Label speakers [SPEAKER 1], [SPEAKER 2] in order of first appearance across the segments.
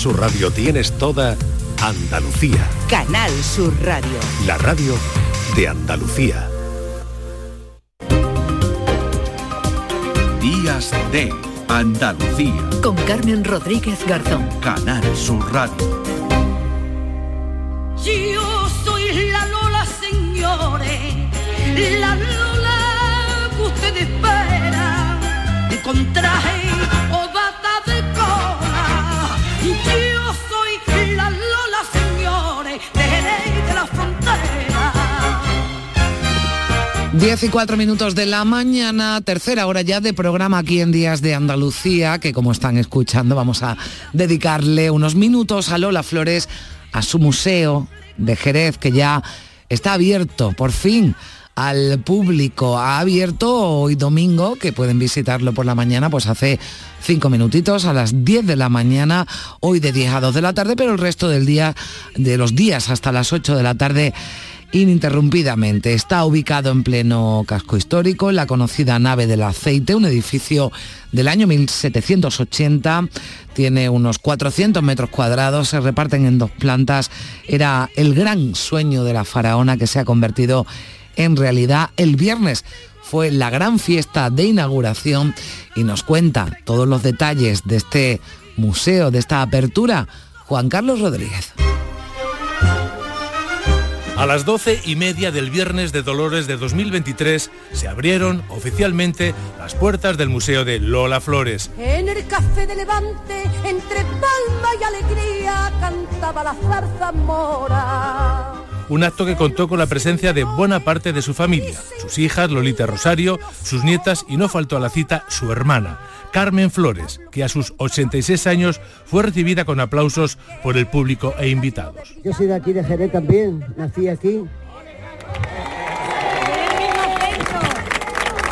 [SPEAKER 1] Su radio tienes toda Andalucía.
[SPEAKER 2] Canal Sur Radio.
[SPEAKER 1] La radio de Andalucía.
[SPEAKER 3] Días de Andalucía.
[SPEAKER 4] Con Carmen Rodríguez Garzón.
[SPEAKER 3] Canal Sur Radio.
[SPEAKER 5] Yo soy la Lola, señores. La Lola que ustedes esperan. Con traje
[SPEAKER 6] 10 y 4 minutos de la mañana, tercera hora ya de programa aquí en Días de Andalucía, que como están escuchando vamos a dedicarle unos minutos a Lola Flores, a su museo de Jerez, que ya está abierto por fin al público. Ha abierto hoy domingo, que pueden visitarlo por la mañana, pues hace cinco minutitos a las 10 de la mañana, hoy de 10 a 2 de la tarde, pero el resto del día, de los días hasta las 8 de la tarde, ininterrumpidamente. Está ubicado en pleno casco histórico, la conocida nave del aceite, un edificio del año 1780. Tiene unos 400 metros cuadrados, se reparten en dos plantas. Era el gran sueño de la faraona que se ha convertido en realidad el viernes. Fue la gran fiesta de inauguración y nos cuenta todos los detalles de este museo, de esta apertura, Juan Carlos Rodríguez.
[SPEAKER 7] A las doce y media del viernes de Dolores de 2023 se abrieron oficialmente las puertas del Museo de Lola Flores.
[SPEAKER 5] En el café de Levante, entre palma y alegría, cantaba la zarza mora.
[SPEAKER 7] Un acto que contó con la presencia de buena parte de su familia, sus hijas Lolita Rosario, sus nietas y no faltó a la cita su hermana, Carmen Flores, que a sus 86 años fue recibida con aplausos por el público e invitados.
[SPEAKER 8] Yo soy de aquí de Jerez también, nací aquí.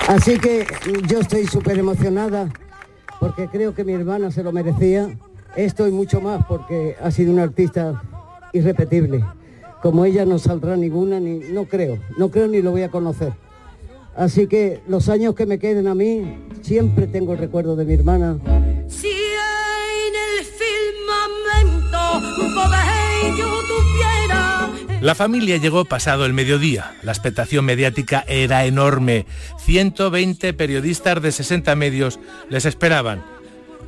[SPEAKER 8] Así que yo estoy súper emocionada porque creo que mi hermana se lo merecía. Esto y mucho más porque ha sido una artista irrepetible. Como ella no saldrá ninguna, ni no creo, no creo ni lo voy a conocer. Así que los años que me queden a mí, siempre tengo el recuerdo de mi hermana.
[SPEAKER 5] Si en el firmamento poder yo tuviera
[SPEAKER 7] La familia llegó pasado el mediodía. La expectación mediática era enorme. 120 periodistas de 60 medios les esperaban.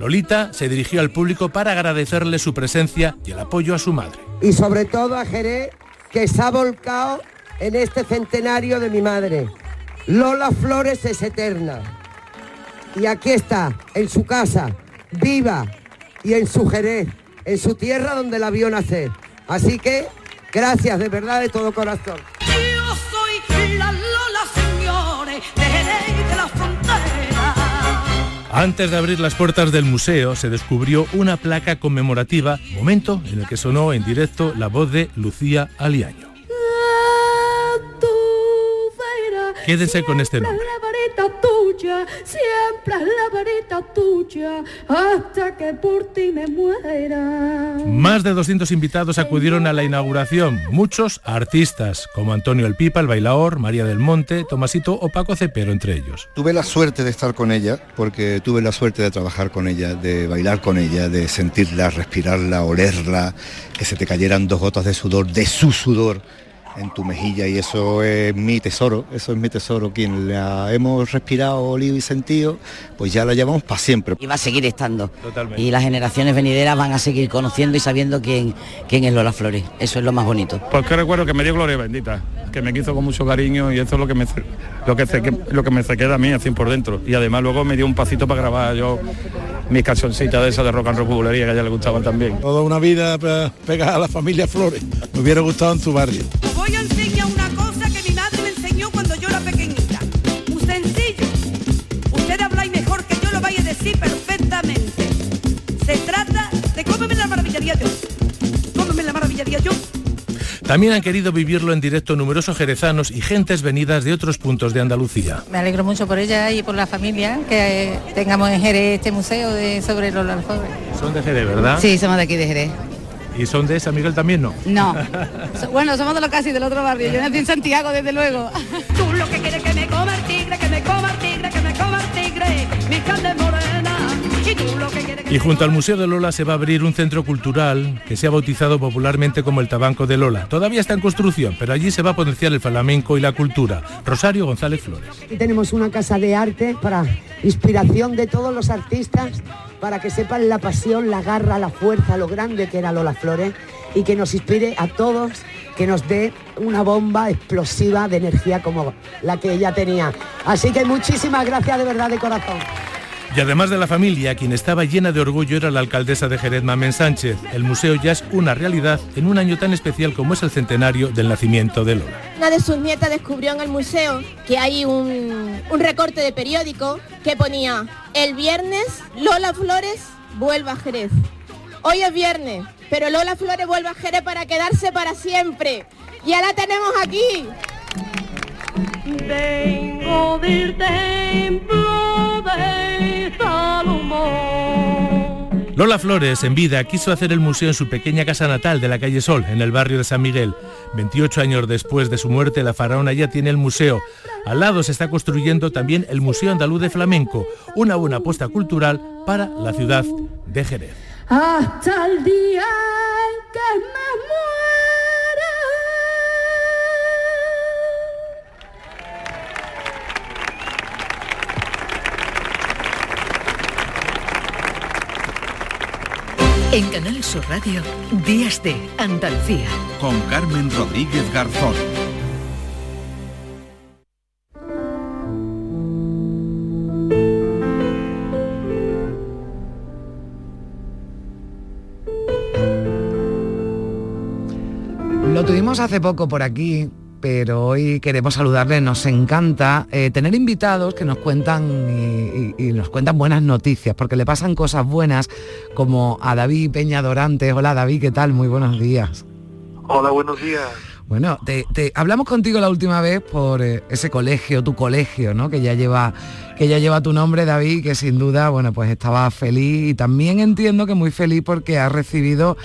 [SPEAKER 7] Lolita se dirigió al público para agradecerle su presencia y el apoyo a su madre.
[SPEAKER 8] Y sobre todo a Jerez, que se ha volcado en este centenario de mi madre. Lola Flores es eterna. Y aquí está, en su casa, viva, y en su Jerez, en su tierra donde la vio nacer. Así que, gracias de verdad de todo corazón.
[SPEAKER 7] Antes de abrir las puertas del museo se descubrió una placa conmemorativa, momento en el que sonó en directo la voz de Lucía Aliaño. Quédense con este nombre.
[SPEAKER 5] La varita tuya, siempre la varita tuya, hasta que por ti me muera.
[SPEAKER 7] Más de 200 invitados acudieron a la inauguración, muchos artistas, como Antonio El Pipa, el bailaor, María del Monte, Tomasito o Paco Cepero, entre ellos.
[SPEAKER 9] Tuve la suerte de estar con ella, porque tuve la suerte de trabajar con ella, de bailar con ella, de sentirla, respirarla, olerla, que se te cayeran dos gotas de sudor, de su sudor en tu mejilla y eso es mi tesoro, eso es mi tesoro. Quien la hemos respirado, olido y sentido, pues ya la llevamos para siempre.
[SPEAKER 10] Y va a seguir estando.
[SPEAKER 7] Totalmente.
[SPEAKER 10] Y las generaciones venideras van a seguir conociendo y sabiendo quién, quién es Lola Flores. Eso es lo más bonito.
[SPEAKER 11] Pues que recuerdo que me dio gloria bendita, que me quiso con mucho cariño y eso es lo que me lo que se, lo que me se queda a mí así por dentro. Y además luego me dio un pasito para grabar yo mis cancioncitas de esas de rock and roll bulería que a ella le gustaban también.
[SPEAKER 12] Toda una vida pe- pegada a la familia Flores. Me hubiera gustado en tu barrio.
[SPEAKER 5] Voy a enseñar una cosa que mi madre me enseñó cuando yo era pequeñita. Muy sencillo. Usted habláis mejor que yo lo vaya a decir perfectamente. Se trata de cómeme la maravillaría yo. Cómeme la maravillaría yo.
[SPEAKER 7] También han querido vivirlo en directo numerosos jerezanos y gentes venidas de otros puntos de Andalucía.
[SPEAKER 13] Me alegro mucho por ella y por la familia que eh, tengamos en Jerez este museo de sobre Lola Flores.
[SPEAKER 7] Son de Jerez, ¿verdad?
[SPEAKER 13] Sí, somos de aquí de Jerez.
[SPEAKER 7] ¿Y son de San Miguel también no?
[SPEAKER 13] No. Bueno, somos de lo casi del otro barrio. Yo nací en Santiago, desde luego.
[SPEAKER 5] Tú lo que quieres que me coma el tigre, que me coma el tigre, que me coma el tigre. Mi carne morena. Y
[SPEAKER 7] junto al Museo de Lola se va a abrir un centro cultural que se ha bautizado popularmente como el Tabanco de Lola. Todavía está en construcción, pero allí se va a potenciar el flamenco y la cultura. Rosario González Flores.
[SPEAKER 14] Aquí tenemos una casa de arte para inspiración de todos los artistas, para que sepan la pasión, la garra, la fuerza, lo grande que era Lola Flores y que nos inspire a todos, que nos dé una bomba explosiva de energía como la que ella tenía. Así que muchísimas gracias de verdad de corazón.
[SPEAKER 7] Y además de la familia, quien estaba llena de orgullo era la alcaldesa de Jerez, Mamen Sánchez. El museo ya es una realidad en un año tan especial como es el centenario del nacimiento de Lola.
[SPEAKER 15] Una de sus nietas descubrió en el museo que hay un, un recorte de periódico que ponía el viernes Lola Flores vuelve a Jerez. Hoy es viernes, pero Lola Flores vuelve a Jerez para quedarse para siempre. Y ahora tenemos aquí.
[SPEAKER 5] Vengo del templo de Salomón.
[SPEAKER 7] Lola Flores, en vida, quiso hacer el museo en su pequeña casa natal de la calle Sol, en el barrio de San Miguel. 28 años después de su muerte, la faraona ya tiene el museo. Al lado se está construyendo también el Museo Andaluz de Flamenco, una buena apuesta cultural para la ciudad de Jerez.
[SPEAKER 5] Hasta el día que me muera.
[SPEAKER 4] En Canal Sur Radio, Días de Andalucía.
[SPEAKER 3] Con Carmen Rodríguez Garzón.
[SPEAKER 6] Lo tuvimos hace poco por aquí, pero hoy queremos saludarle. Nos encanta eh, tener invitados que nos cuentan y, y- y nos cuentan buenas noticias, porque le pasan cosas buenas, como a David Peña Dorantes. Hola David, ¿qué tal? Muy buenos días.
[SPEAKER 16] Hola, buenos días.
[SPEAKER 6] Bueno, te, te- hablamos contigo la última vez por eh, ese colegio, tu colegio, ¿no? Que ya lleva que ya lleva tu nombre, David, que sin duda, bueno, pues estaba feliz y también entiendo que muy feliz porque ha recibido,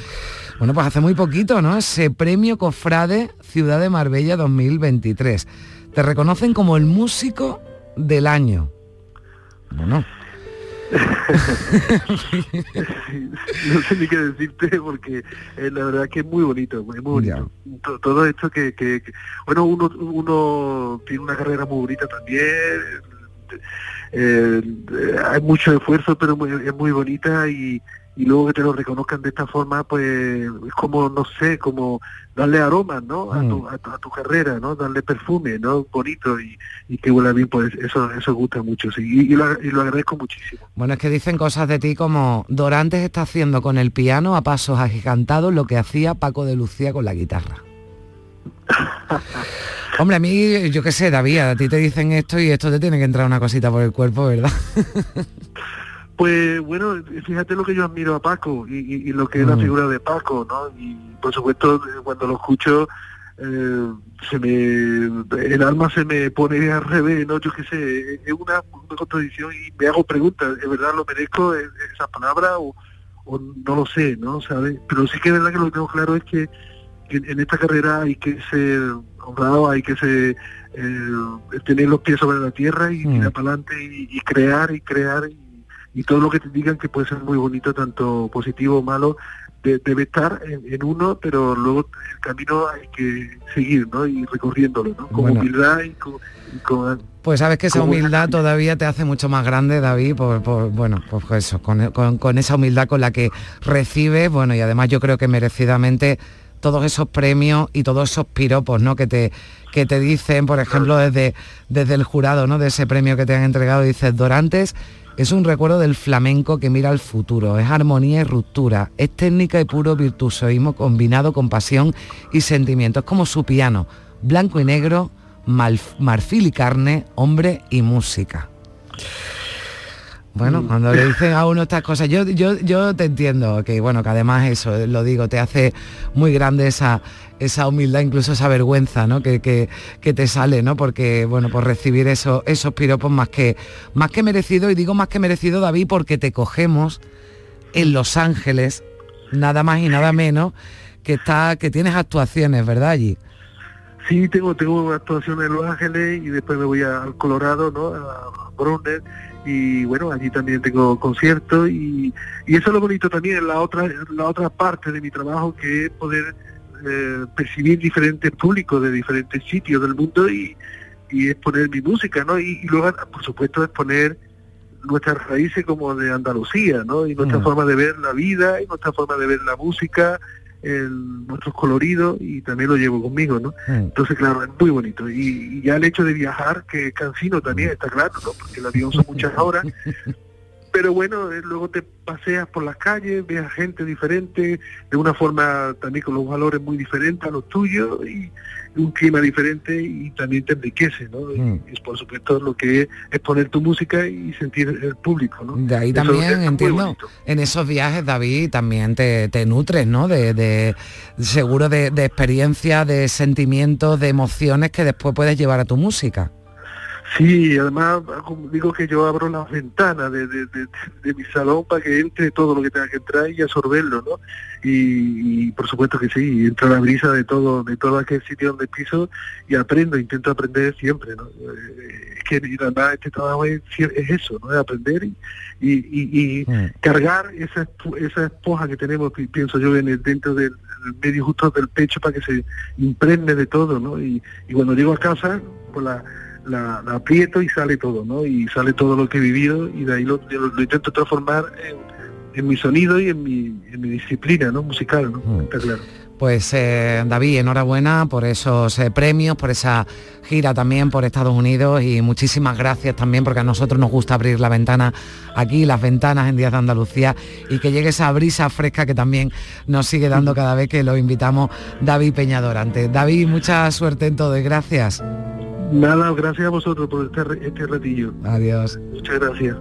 [SPEAKER 6] bueno, pues hace muy poquito, ¿no? Ese premio Cofrade Ciudad de Marbella 2023. Te reconocen como el músico del año. Bueno,
[SPEAKER 16] no sé ni qué decirte porque eh, la verdad que es muy bonito, es muy bonito. To- Todo esto que, que- que- bueno, uno, uno tiene una carrera muy bonita también, eh, eh, hay mucho esfuerzo, pero muy- es muy bonita y, y luego que te lo reconozcan de esta forma, pues es como, no sé, como darle aroma, ¿no? A, tu, a, tu, a tu carrera, ¿no? Darle perfume, ¿no? Bonito y, y que huela bien, pues eso eso gusta mucho, sí. Y, y lo, y lo agradezco muchísimo.
[SPEAKER 6] Bueno, es que dicen cosas de ti como Dorantes está haciendo con el piano a pasos agigantados lo que hacía Paco de Lucía con la guitarra. Hombre, a mí, yo qué sé, David, a ti te dicen esto y esto te tiene que entrar una cosita por el cuerpo, ¿verdad?
[SPEAKER 16] Pues bueno, fíjate lo que yo admiro a Paco y, y- y lo que es la
[SPEAKER 6] Mm.
[SPEAKER 16] figura de Paco, ¿no? Y por supuesto, eh, cuando lo escucho, eh, se me, el alma se me pone al revés, ¿no? Yo qué sé, es una, una contradicción y me hago preguntas, ¿es verdad lo merezco e- esa palabra o, o no lo sé, ¿no? ¿Sabes? Pero sí que es verdad que lo que tengo claro es que, que en esta carrera hay que ser honrado, hay que ser, eh, tener los pies sobre la tierra y tirar para adelante y, y crear y crear y, y todo lo que te digan que puede ser muy bonito, tanto positivo o malo, de- debe estar en, en uno, pero luego el camino hay que seguir, ¿no? Y recorriéndolo, ¿no? Con
[SPEAKER 6] Bueno.
[SPEAKER 16] humildad y con... y con-
[SPEAKER 6] Pues sabes que esa humildad todavía te hace mucho más grande, David, por, por- bueno, pues eso, con, con- con esa humildad con la que recibes, bueno, y además yo creo que merecidamente todos esos premios y todos esos piropos, ¿no? Que te, que te dicen, por ejemplo, desde, desde el jurado, ¿no? De ese premio que te han entregado, dices, Dorantes es un recuerdo del flamenco que mira al futuro, es armonía y ruptura, es técnica y puro virtuosismo combinado con pasión y sentimiento, es como su piano, blanco y negro, marfil y carne, hombre y música. Bueno, cuando le dicen a uno estas cosas, yo, yo, yo te entiendo, que bueno, que además eso, eh, lo digo, te hace muy grande esa, esa humildad, incluso esa vergüenza, ¿no? Que, que, que te sale, ¿no? Porque, bueno, por recibir eso, esos piropos más que, más que merecido, y digo más que merecido, David, porque te cogemos en Los Ángeles, nada más y nada menos, que está, que tienes actuaciones, ¿verdad? Allí.
[SPEAKER 16] Sí, tengo tengo actuaciones en Los Ángeles y después me voy a- al Colorado, ¿no? A Browner y bueno, allí también tengo conciertos y, y eso es lo bonito también, la otra la otra parte de mi trabajo que es poder eh, percibir diferentes públicos de diferentes sitios del mundo y, y exponer mi música, ¿no? Y, y luego, por supuesto, exponer nuestras raíces como de Andalucía, ¿no? Y nuestra
[SPEAKER 6] Mm.
[SPEAKER 16] forma de ver la vida y nuestra forma de ver la música, el- nuestros coloridos y también lo llevo conmigo, ¿no?
[SPEAKER 6] Mm.
[SPEAKER 16] Entonces, claro, es muy bonito. Y, y ya el hecho de viajar, que es cansino también, está claro, ¿no? Porque el avión son muchas horas. Pero bueno, eh, luego te paseas por las calles, ves a gente diferente, de una forma también con los valores muy diferentes a los tuyos y un clima diferente y también te enriquece, ¿no? Y
[SPEAKER 6] Mm.
[SPEAKER 16] es por supuesto lo que es, es poner tu música y sentir el público, ¿no?
[SPEAKER 6] De ahí
[SPEAKER 16] Eso
[SPEAKER 6] también, entiendo, en esos viajes, David, también te, te nutres, ¿no? De, de- seguro de, de experiencias, de sentimientos, de emociones que después puedes llevar a tu música.
[SPEAKER 16] Sí, además como digo que yo abro las ventanas de, de- de- de mi salón para que entre todo lo que tenga que entrar y absorberlo, ¿no? Y, y por supuesto que sí, entra la brisa de todo, de todo aquel sitio donde piso y aprendo, intento aprender siempre, ¿no? Eh, Es que además este trabajo es, es eso, ¿no? Es aprender y, y, y- y cargar esa, esa esponja que tenemos, pi- pienso yo, en el, dentro del medio justo del pecho para que se impregne de todo, ¿no? Y, y cuando llego a casa, pues la, la, la aprieto y sale todo, ¿no? Y sale todo lo que he vivido y de ahí lo, lo- lo intento transformar en, en mi sonido y en mi, en mi disciplina, ¿no? Musical, ¿no? Está claro.
[SPEAKER 6] Pues eh, David, enhorabuena por esos eh, premios, por esa gira también por Estados Unidos y muchísimas gracias también porque a nosotros nos gusta abrir la ventana aquí, las ventanas en Días de Andalucía y que llegue esa brisa fresca que también nos sigue dando cada vez que lo invitamos David Peñadorante. David, mucha suerte en todo y gracias.
[SPEAKER 16] Nada, gracias a vosotros por este, este ratillo.
[SPEAKER 6] Adiós.
[SPEAKER 16] Muchas gracias.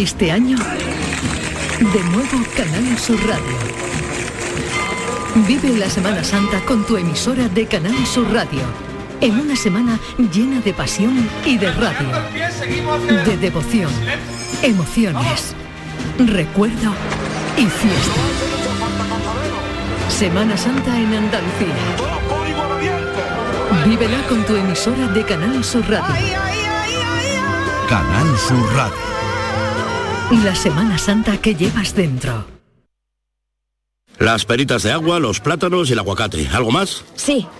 [SPEAKER 4] Este año, de nuevo Canal Sur Radio. Vive la Semana Santa con tu emisora de Canal Sur Radio. En una semana llena de pasión y de radio. De devoción, emociones, recuerdo y fiesta. Semana Santa en Andalucía. Vívela con tu emisora de Canal Sur Radio.
[SPEAKER 3] Canal Sur Radio.
[SPEAKER 4] La Semana Santa que llevas dentro.
[SPEAKER 17] Las peritas de agua, los plátanos y el aguacate. ¿Algo más?
[SPEAKER 18] Sí,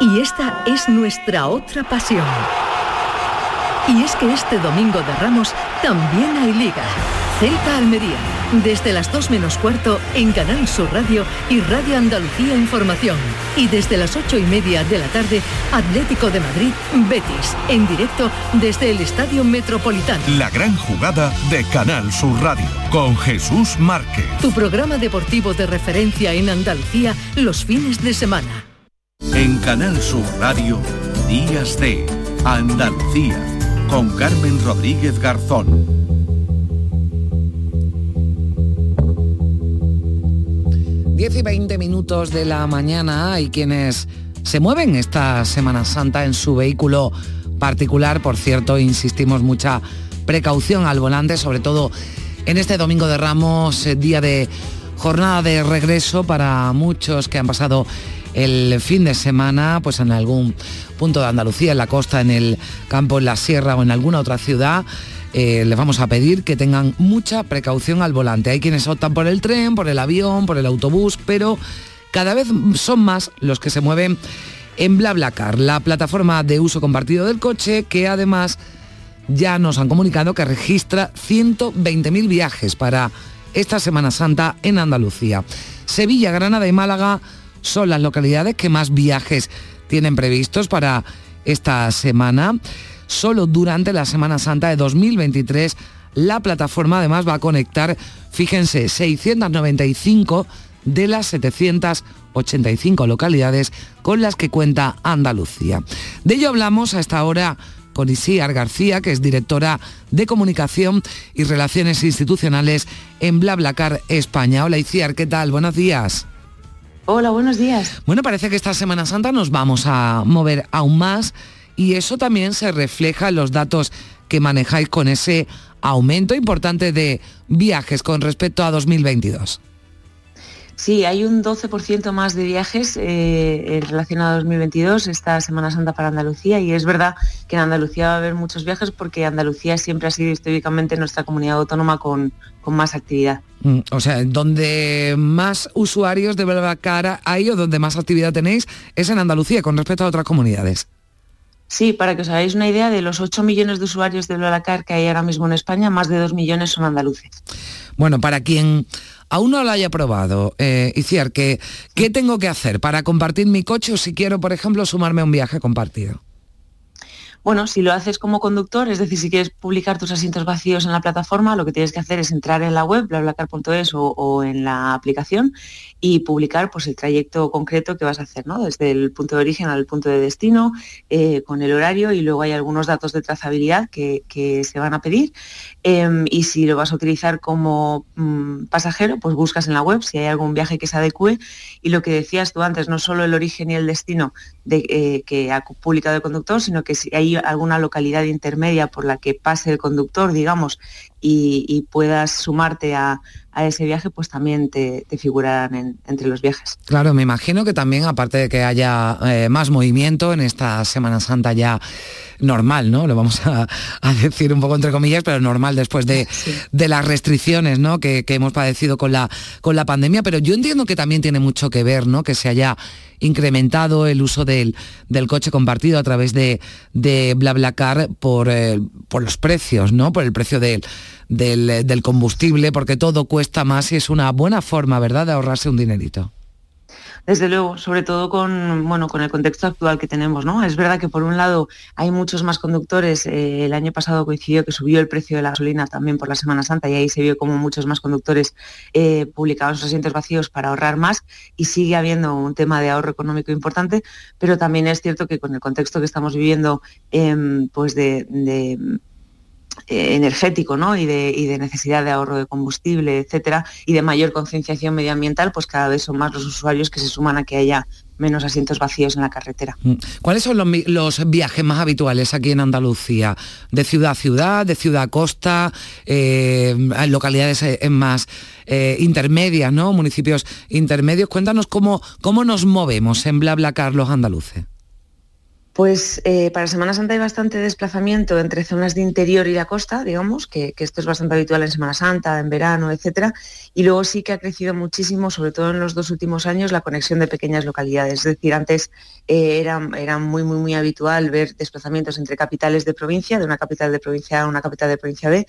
[SPEAKER 4] Y esta es nuestra otra pasión. Y es que este domingo de Ramos también hay liga. Celta Almería, desde las 2 menos cuarto en Canal Sur Radio y Radio Andalucía Información. Y desde las 8 y media de la tarde, Atlético de Madrid, Betis, en directo desde el Estadio Metropolitano.
[SPEAKER 3] La gran jugada de Canal Sur Radio con Jesús Márquez.
[SPEAKER 4] Tu programa deportivo de referencia en Andalucía los fines de semana.
[SPEAKER 3] En Canal Sur Radio, Días de Andalucía, con Carmen Rodríguez Garzón.
[SPEAKER 6] 10 y 20 minutos de la mañana hay quienes se mueven esta Semana Santa en su vehículo particular. Por cierto, insistimos mucha precaución al volante, sobre todo en este domingo de Ramos, eh, día de jornada de regreso para muchos que han pasado el fin de semana, pues en algún punto de Andalucía, en la costa, en el campo, en la sierra o en alguna otra ciudad. Eh, les vamos a pedir que tengan mucha precaución al volante. Hay quienes optan por el tren, por el avión, por el autobús, pero cada vez son más los que se mueven en BlaBlaCar, la plataforma de uso compartido del coche, que además ya nos han comunicado que registra 120.000 viajes para esta Semana Santa en Andalucía. Sevilla, Granada y Málaga son las localidades que más viajes tienen previstos para esta semana. Solo durante la Semana Santa de 2023 la plataforma además va a conectar, fíjense, 695 de las 785 localidades con las que cuenta Andalucía. De ello hablamos a esta hora con Isiar García, que es directora de Comunicación y Relaciones Institucionales en BlaBlaCar España. Hola Isiar, ¿qué tal? Buenos días.
[SPEAKER 19] Hola, buenos días.
[SPEAKER 6] Bueno, parece que esta Semana Santa nos vamos a mover aún más y eso también se refleja en los datos que manejáis con ese aumento importante de viajes con respecto a 2022.
[SPEAKER 19] Sí, hay un 12% más de viajes eh, en relación a 2022, esta Semana Santa para Andalucía, y es verdad que en Andalucía va a haber muchos viajes porque Andalucía siempre ha sido históricamente nuestra comunidad autónoma con, con más actividad.
[SPEAKER 6] Mm, O sea, donde más usuarios de BlaBlaCar hay o donde más actividad tenéis es en Andalucía con respecto a otras comunidades.
[SPEAKER 19] Sí, para que os hagáis una idea, de los 8 millones de usuarios de BlaBlaCar que hay ahora mismo en España, más de 2 millones son andaluces.
[SPEAKER 6] Bueno, para quien aún no lo haya probado, eh, Iciar, ¿qué, ¿qué tengo que hacer para compartir mi coche o si quiero, por ejemplo, sumarme a un viaje compartido?
[SPEAKER 19] Bueno, si lo haces como conductor, es decir, si quieres publicar tus asientos vacíos en la plataforma, lo que tienes que hacer es entrar en la web, blablacar.es o, o en la aplicación y publicar pues, el trayecto concreto que vas a hacer, ¿no? desde el punto de origen al punto de destino, eh, con el horario y luego hay algunos datos de trazabilidad que, se van a pedir. Eh, y si lo vas a utilizar como mm, pasajero, pues buscas en la web si hay algún viaje que se adecue. Y lo que decías tú antes, no solo el origen y el destino de, eh, que ha publicado el conductor, sino que si hay alguna localidad intermedia por la que pase el conductor, digamos, y, y puedas sumarte a, a, ese viaje, pues también te, te figurarán en, entre los viajes.
[SPEAKER 6] Claro, me imagino que también, aparte de que haya eh, más movimiento en esta Semana Santa ya normal, ¿no? Lo vamos a, a decir un poco entre comillas, pero normal después de, sí. de las restricciones ¿no? que, que, hemos padecido con la, con la pandemia, pero yo entiendo que también tiene mucho que ver, ¿no? Que se haya incrementado el uso del, del coche compartido a través de, de BlaBlaCar por, eh, por los precios, ¿no? Por el precio del, del, del combustible, porque todo cuesta más y es una buena forma, ¿verdad?, de ahorrarse un dinerito.
[SPEAKER 19] Desde luego, sobre todo con, bueno, con el contexto actual que tenemos. ¿no? Es verdad que por un lado hay muchos más conductores. Eh, el año pasado coincidió que subió el precio de la gasolina también por la Semana Santa y ahí se vio como muchos más conductores eh, publicaban sus asientos vacíos para ahorrar más y sigue habiendo un tema de ahorro económico importante, pero también es cierto que con el contexto que estamos viviendo, eh, pues de, de eh, energético ¿no? y, de, necesidad de ahorro de combustible, etcétera, y de mayor concienciación medioambiental, pues cada vez son más los usuarios que se suman a que haya menos asientos vacíos en la carretera.
[SPEAKER 6] Mm. ¿Cuáles son los, viajes más habituales aquí en Andalucía? ¿De ciudad a ciudad, de ciudad a costa, eh, localidades eh, en más eh, intermedias, ¿no? Municipios intermedios. Cuéntanos cómo, cómo nos movemos en BlaBlaCar los andaluces.
[SPEAKER 19] Pues eh, para Semana Santa hay bastante desplazamiento entre zonas de interior y la costa, digamos, que, esto es bastante habitual en Semana Santa, en verano, etcétera. Y luego sí que ha crecido muchísimo, sobre todo en los dos últimos años, la conexión de pequeñas localidades. Es decir, antes eh, era, muy, muy habitual ver desplazamientos entre capitales de provincia, de una capital de provincia A a una capital de provincia B,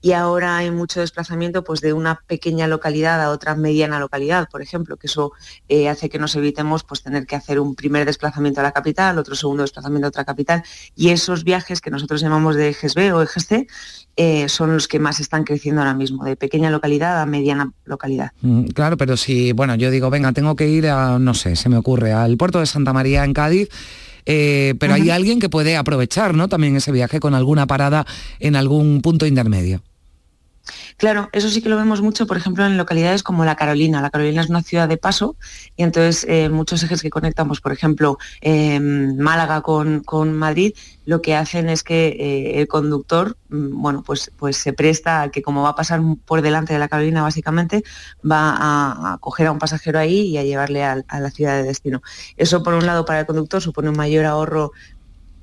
[SPEAKER 19] y ahora hay mucho desplazamiento pues, de una pequeña localidad a otra mediana localidad, por ejemplo, que eso eh, hace que nos evitemos pues, tener que hacer un primer desplazamiento a la capital, otro segundo desplazamiento a otra capital, y esos viajes que nosotros llamamos de ejes B o ejes C eh, son los que más están creciendo ahora mismo, de pequeña localidad a mediana localidad.
[SPEAKER 6] Mm, Claro, pero si, bueno, yo digo, venga, tengo que ir a, no sé, se me ocurre, al puerto de Santa María en Cádiz, eh, pero hay alguien que puede aprovechar, ¿no? También ese viaje con alguna parada en algún punto intermedio.
[SPEAKER 19] Claro, eso sí que lo vemos mucho, por ejemplo, en localidades como La Carolina. La Carolina es una ciudad de paso y entonces eh, muchos ejes que conectamos, por ejemplo, eh, Málaga con, con Madrid, lo que hacen es que eh, el conductor, mm, bueno, pues, pues se presta a que como va a pasar por delante de La Carolina, básicamente, va a, coger a un pasajero ahí y a llevarle a la ciudad de destino. Eso, por un lado, para el conductor supone un mayor ahorro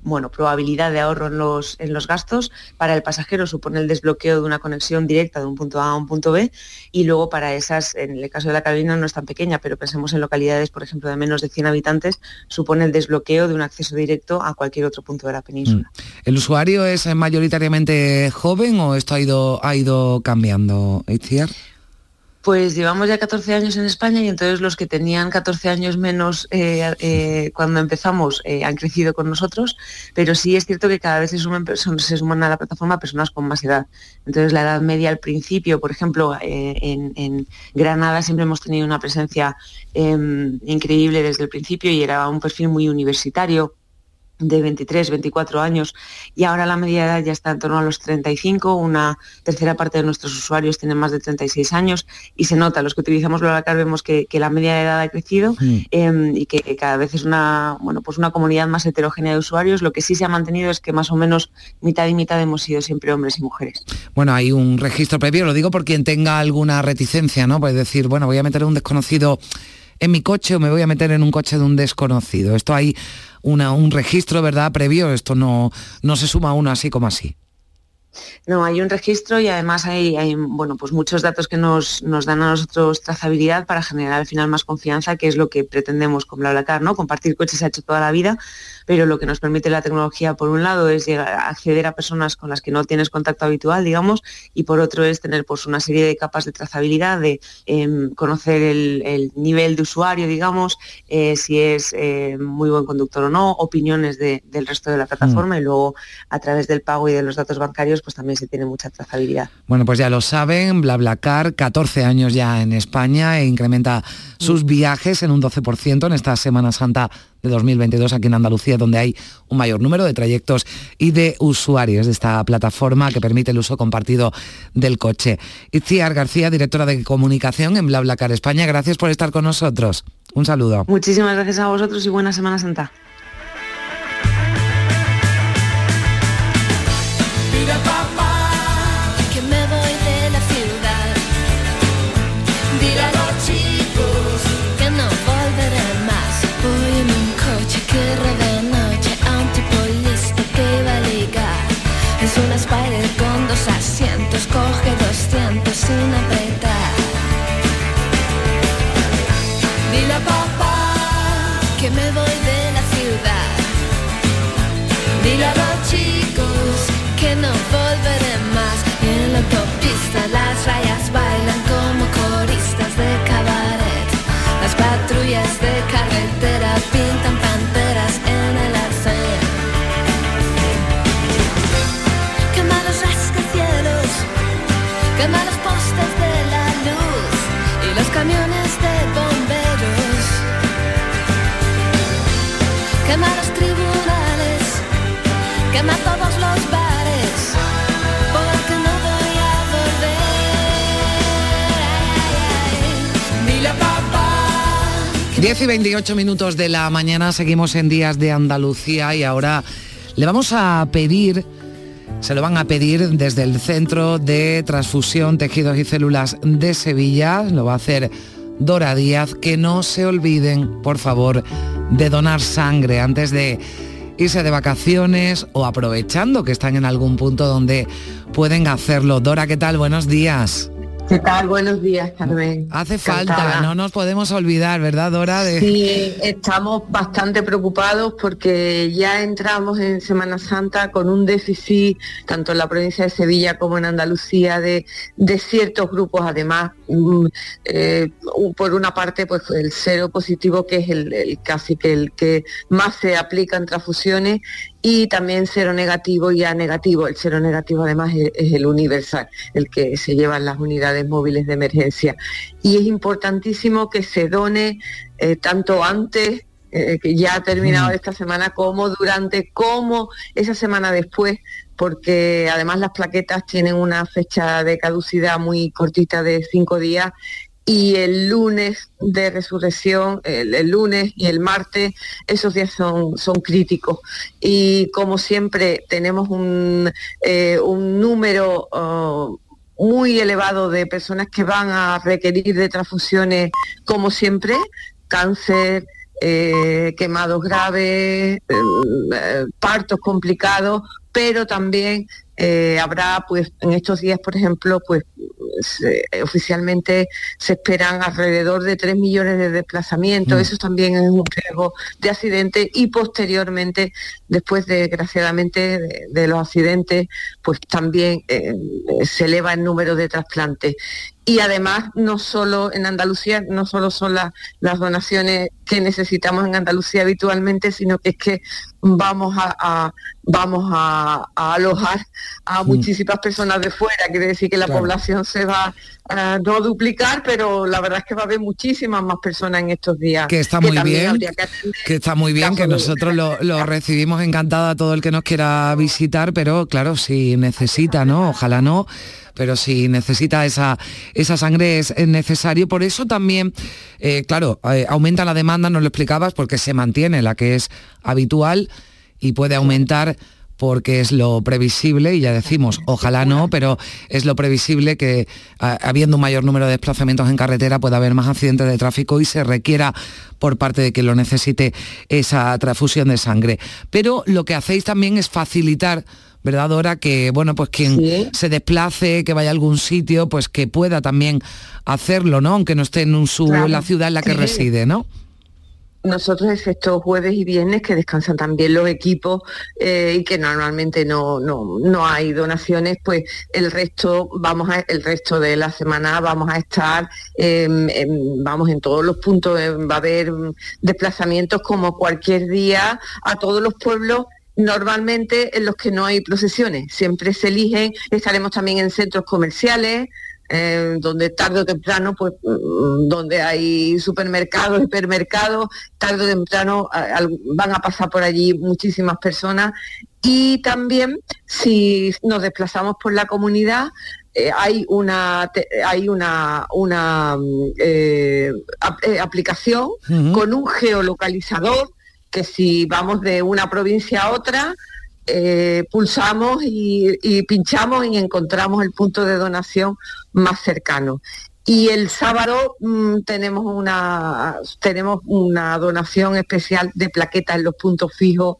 [SPEAKER 19] bueno, probabilidad de ahorro en los, en los gastos. Para el pasajero supone el desbloqueo de una conexión directa de un punto A a un punto B y luego para esas, en el caso de la Carolina no es tan pequeña, pero pensemos en localidades, por ejemplo, de menos de 100 habitantes, supone el desbloqueo de un acceso directo a cualquier otro punto de la península.
[SPEAKER 6] ¿El usuario es mayoritariamente joven o esto ha ido, ha ido cambiando, Itziar?
[SPEAKER 19] Pues llevamos ya 14 años en España y entonces los que tenían 14 años menos eh, eh, cuando empezamos eh, han crecido con nosotros, pero sí es cierto que cada vez se suman, a la plataforma personas con más edad. Entonces la edad media al principio, por ejemplo, en, Granada siempre hemos tenido una presencia eh, increíble desde el principio y era un perfil muy universitario de 23, 24 años y ahora la media edad ya está en torno a los 35, una tercera parte de nuestros usuarios tienen más de 36 años y se nota, los que utilizamos BlaBlaCar vemos que, que la media de edad ha crecido eh, y que cada vez es una, bueno, pues una comunidad más heterogénea de usuarios, lo que sí se ha mantenido es que más o menos mitad y mitad hemos sido siempre hombres y mujeres.
[SPEAKER 6] Bueno, hay un registro previo, lo digo por quien tenga alguna reticencia, ¿no? Pues decir, bueno, voy a meter un desconocido en mi coche o me voy a meter en un coche de un desconocido. Esto hay una, un registro, ¿verdad? Previo, esto no, no se suma uno así como así.
[SPEAKER 19] No, hay un registro y además hay, hay, bueno, pues muchos datos que nos, nos dan a nosotros trazabilidad para generar al final más confianza, que es lo que pretendemos con BlaBlaCar, ¿no? Compartir coches se ha hecho toda la vida, pero lo que nos permite la tecnología, por un lado, es llegar a acceder a personas con las que no tienes contacto habitual, digamos, y por otro es tener pues una serie de capas de trazabilidad, de em, conocer el, el nivel de usuario, digamos, eh, si es eh, muy buen conductor o no, opiniones de- del resto de la plataforma y luego a través del pago y de los datos bancarios, pues también se tiene mucha trazabilidad.
[SPEAKER 6] Bueno, pues ya lo saben, BlaBlaCar, 14 años ya en España e incrementa sus viajes en un 12% en esta Semana Santa de 2022 aquí en Andalucía, donde hay un mayor número de trayectos y de usuarios de esta plataforma que permite el uso compartido del coche. Itziar García, directora de comunicación en BlaBlaCar España, gracias por estar con nosotros. Un saludo.
[SPEAKER 19] Muchísimas gracias a vosotros y buena Semana Santa.
[SPEAKER 6] 10 y 28 minutos de la mañana seguimos en Días de Andalucía y ahora le vamos a pedir, se lo van a pedir desde el Centro de Transfusión, Tejidos y Células de Sevilla, lo va a hacer Dora Díaz, que no se olviden, por favor, de donar sangre antes de irse de vacaciones o aprovechando que están en algún punto donde pueden hacerlo. Dora, ¿qué tal? Buenos días.
[SPEAKER 20] ¿Qué tal? Buenos días, Carmen.
[SPEAKER 6] Hace falta, no nos podemos olvidar, ¿verdad, Dora? De...
[SPEAKER 20] Sí, estamos bastante preocupados porque ya entramos en Semana Santa con un déficit, tanto en la provincia de Sevilla como en Andalucía, de, de ciertos grupos, además, mm, eh, por una parte, pues el cero positivo, que es el, el casi que el que más se aplica en transfusiones, y también cero negativo y A negativo. El cero negativo además es, el universal, el que se lleva en las unidades móviles de emergencia. Y es importantísimo que se done eh, tanto antes eh, que ya ha terminado esta semana, como durante, como esa semana después, porque además las plaquetas tienen una fecha de caducidad muy cortita de cinco días y el lunes de resurrección, el, lunes y el martes, esos días son, son críticos. Y como siempre tenemos un, eh, un número oh, muy elevado de personas que van a requerir de transfusiones, como siempre, cáncer, eh, quemados graves, eh, partos complicados, pero también eh, habrá, pues, en estos días, por ejemplo, pues oficialmente se esperan alrededor de 3 millones de desplazamientos. Mm. Eso también es un riesgo de accidente y posteriormente, después desgraciadamente de, los accidentes, pues también eh, se eleva el número de trasplantes y además no solo en Andalucía, no solo son las donaciones que necesitamos en Andalucía habitualmente, sino que es que vamos a, vamos a, alojar a mm. muchísimas personas de fuera, quiere decir que la población se va a no duplicar, pero la verdad es que va a haber muchísimas más personas en estos días.
[SPEAKER 6] Que está muy bien, que, está muy bien, que nosotros lo, lo recibimos encantado a todo el que nos quiera visitar, pero claro, si necesita, ¿no? Ojalá no pero si necesita esa, esa sangre es necesario. Por eso también, eh, claro, eh, aumenta la demanda, nos lo explicabas, porque se mantiene la que es habitual y puede aumentar porque es lo previsible, y ya decimos, ojalá no, pero es lo previsible que habiendo un mayor número de desplazamientos en carretera pueda haber más accidentes de tráfico y se requiera por parte de quien lo necesite esa transfusión de sangre. Pero lo que hacéis también es facilitar ¿verdad, Dora? Que, bueno, pues quien se desplace, que vaya a algún sitio, pues que pueda también hacerlo, ¿no? Aunque no esté en, un su, la ciudad en la que reside, ¿no?
[SPEAKER 20] Nosotros excepto jueves y viernes que descansan también los equipos eh, y que normalmente no, no, no, hay donaciones, pues el resto vamos el resto de la semana vamos a estar vamos en todos los puntos, va a haber desplazamientos como cualquier día a todos los pueblos normalmente en los que no hay procesiones. Siempre se eligen, estaremos también en centros comerciales, eh, donde tarde o temprano, pues, mm, donde hay supermercados, hipermercados, tarde o temprano van a pasar por allí muchísimas personas. Y también si nos desplazamos por la comunidad, eh, hay una hay una, una mm, eh, aplicación con un geolocalizador que si vamos de una provincia a otra, eh, pulsamos y, pinchamos y encontramos el punto de donación más cercano. Y el sábado mm, tenemos, una, tenemos una donación especial de plaquetas en los puntos fijos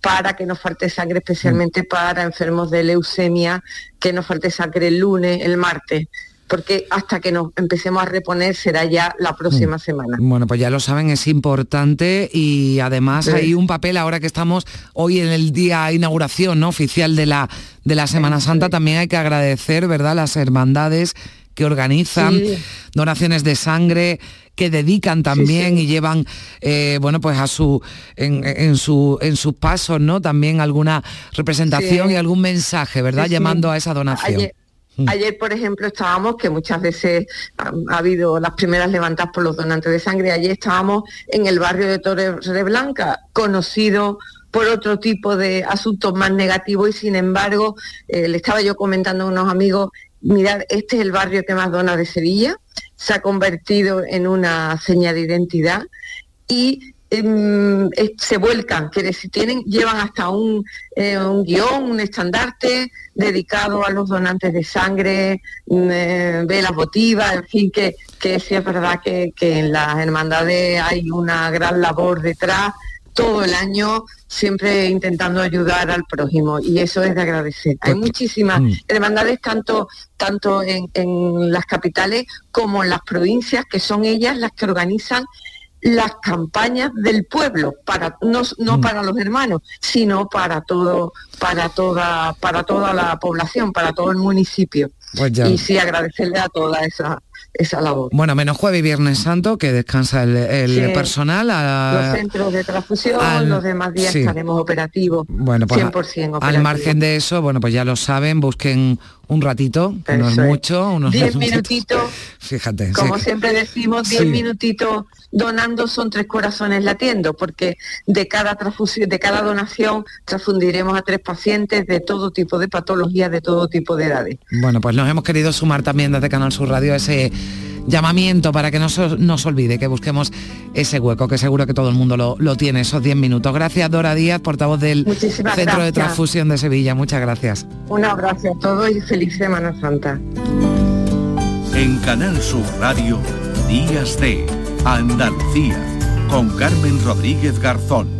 [SPEAKER 20] para que nos falte sangre, especialmente para enfermos de leucemia, que nos falte sangre el lunes, el martes porque hasta que nos empecemos a reponer será ya la próxima mm. semana.
[SPEAKER 6] Bueno, pues ya lo saben, es importante y además hay un papel ahora que estamos hoy en el día inauguración ¿no? oficial de la, de la Semana Santa, también hay que agradecer, ¿verdad?, las hermandades que organizan donaciones de sangre que dedican también y llevan eh, bueno pues a su en, su en sus pasos no también alguna representación y algún mensaje verdad llamando a esa donación.
[SPEAKER 20] Ayer, por ejemplo, estábamos, que muchas veces ha, habido las primeras levantadas por los donantes de sangre, ayer estábamos en el barrio de Torre Blanca, conocido por otro tipo de asuntos más negativos y sin embargo, eh, le estaba yo comentando a unos amigos, mirad, este es el barrio que más dona de Sevilla, se ha convertido en una seña de identidad y eh, se vuelcan, decir, tienen, llevan hasta un, eh, un guion, un estandarte dedicado a los donantes de sangre, mm, eh, velas votivas, en fin, que, que sí es verdad que, que en las hermandades hay una gran labor detrás todo el año siempre intentando ayudar al prójimo y eso es de agradecer. Hay muchísimas
[SPEAKER 6] Mm.
[SPEAKER 20] hermandades tanto, tanto en, en las capitales como en las provincias que son ellas las que organizan las campañas del pueblo para no, no
[SPEAKER 6] Mm.
[SPEAKER 20] para los hermanos sino para todo para toda para toda la población para todo el municipio
[SPEAKER 6] Pues
[SPEAKER 20] y sí agradecerle a toda esa esa labor
[SPEAKER 6] Bueno, menos jueves y viernes santo, que descansa el, el
[SPEAKER 20] Sí.
[SPEAKER 6] personal. a-
[SPEAKER 20] los centros de transfusión
[SPEAKER 6] al-
[SPEAKER 20] los demás días
[SPEAKER 6] sí.
[SPEAKER 20] estaremos operativos
[SPEAKER 6] Bueno, pues a-
[SPEAKER 20] 100%
[SPEAKER 6] al
[SPEAKER 20] operativos.
[SPEAKER 6] margen de eso, bueno, pues ya lo saben, busquen un ratito, que no es mucho, unos
[SPEAKER 20] Diez
[SPEAKER 6] minutitos.
[SPEAKER 20] minutitos
[SPEAKER 6] Fíjate.
[SPEAKER 20] Como
[SPEAKER 6] sí.
[SPEAKER 20] siempre decimos, 10
[SPEAKER 6] Sí.
[SPEAKER 20] minutitos donando son tres corazones latiendo, porque de cada transfusión, de cada donación transfundiremos a tres pacientes de todo tipo de patologías, de todo tipo de edades.
[SPEAKER 6] Bueno, pues nos hemos querido sumar también desde Canal Sur Radio a ese llamamiento para que no se nos olvide que busquemos ese hueco, que seguro que todo el mundo lo, lo tiene, esos 10 minutos. Gracias, Dora Díaz, portavoz del
[SPEAKER 20] Muchísimas
[SPEAKER 6] Centro de. Transfusión de Sevilla. Muchas gracias.
[SPEAKER 20] Un abrazo a todos y feliz Semana Santa.
[SPEAKER 3] En Canal Sur Radio, Días de Andalucía, con Carmen Rodríguez Garzón.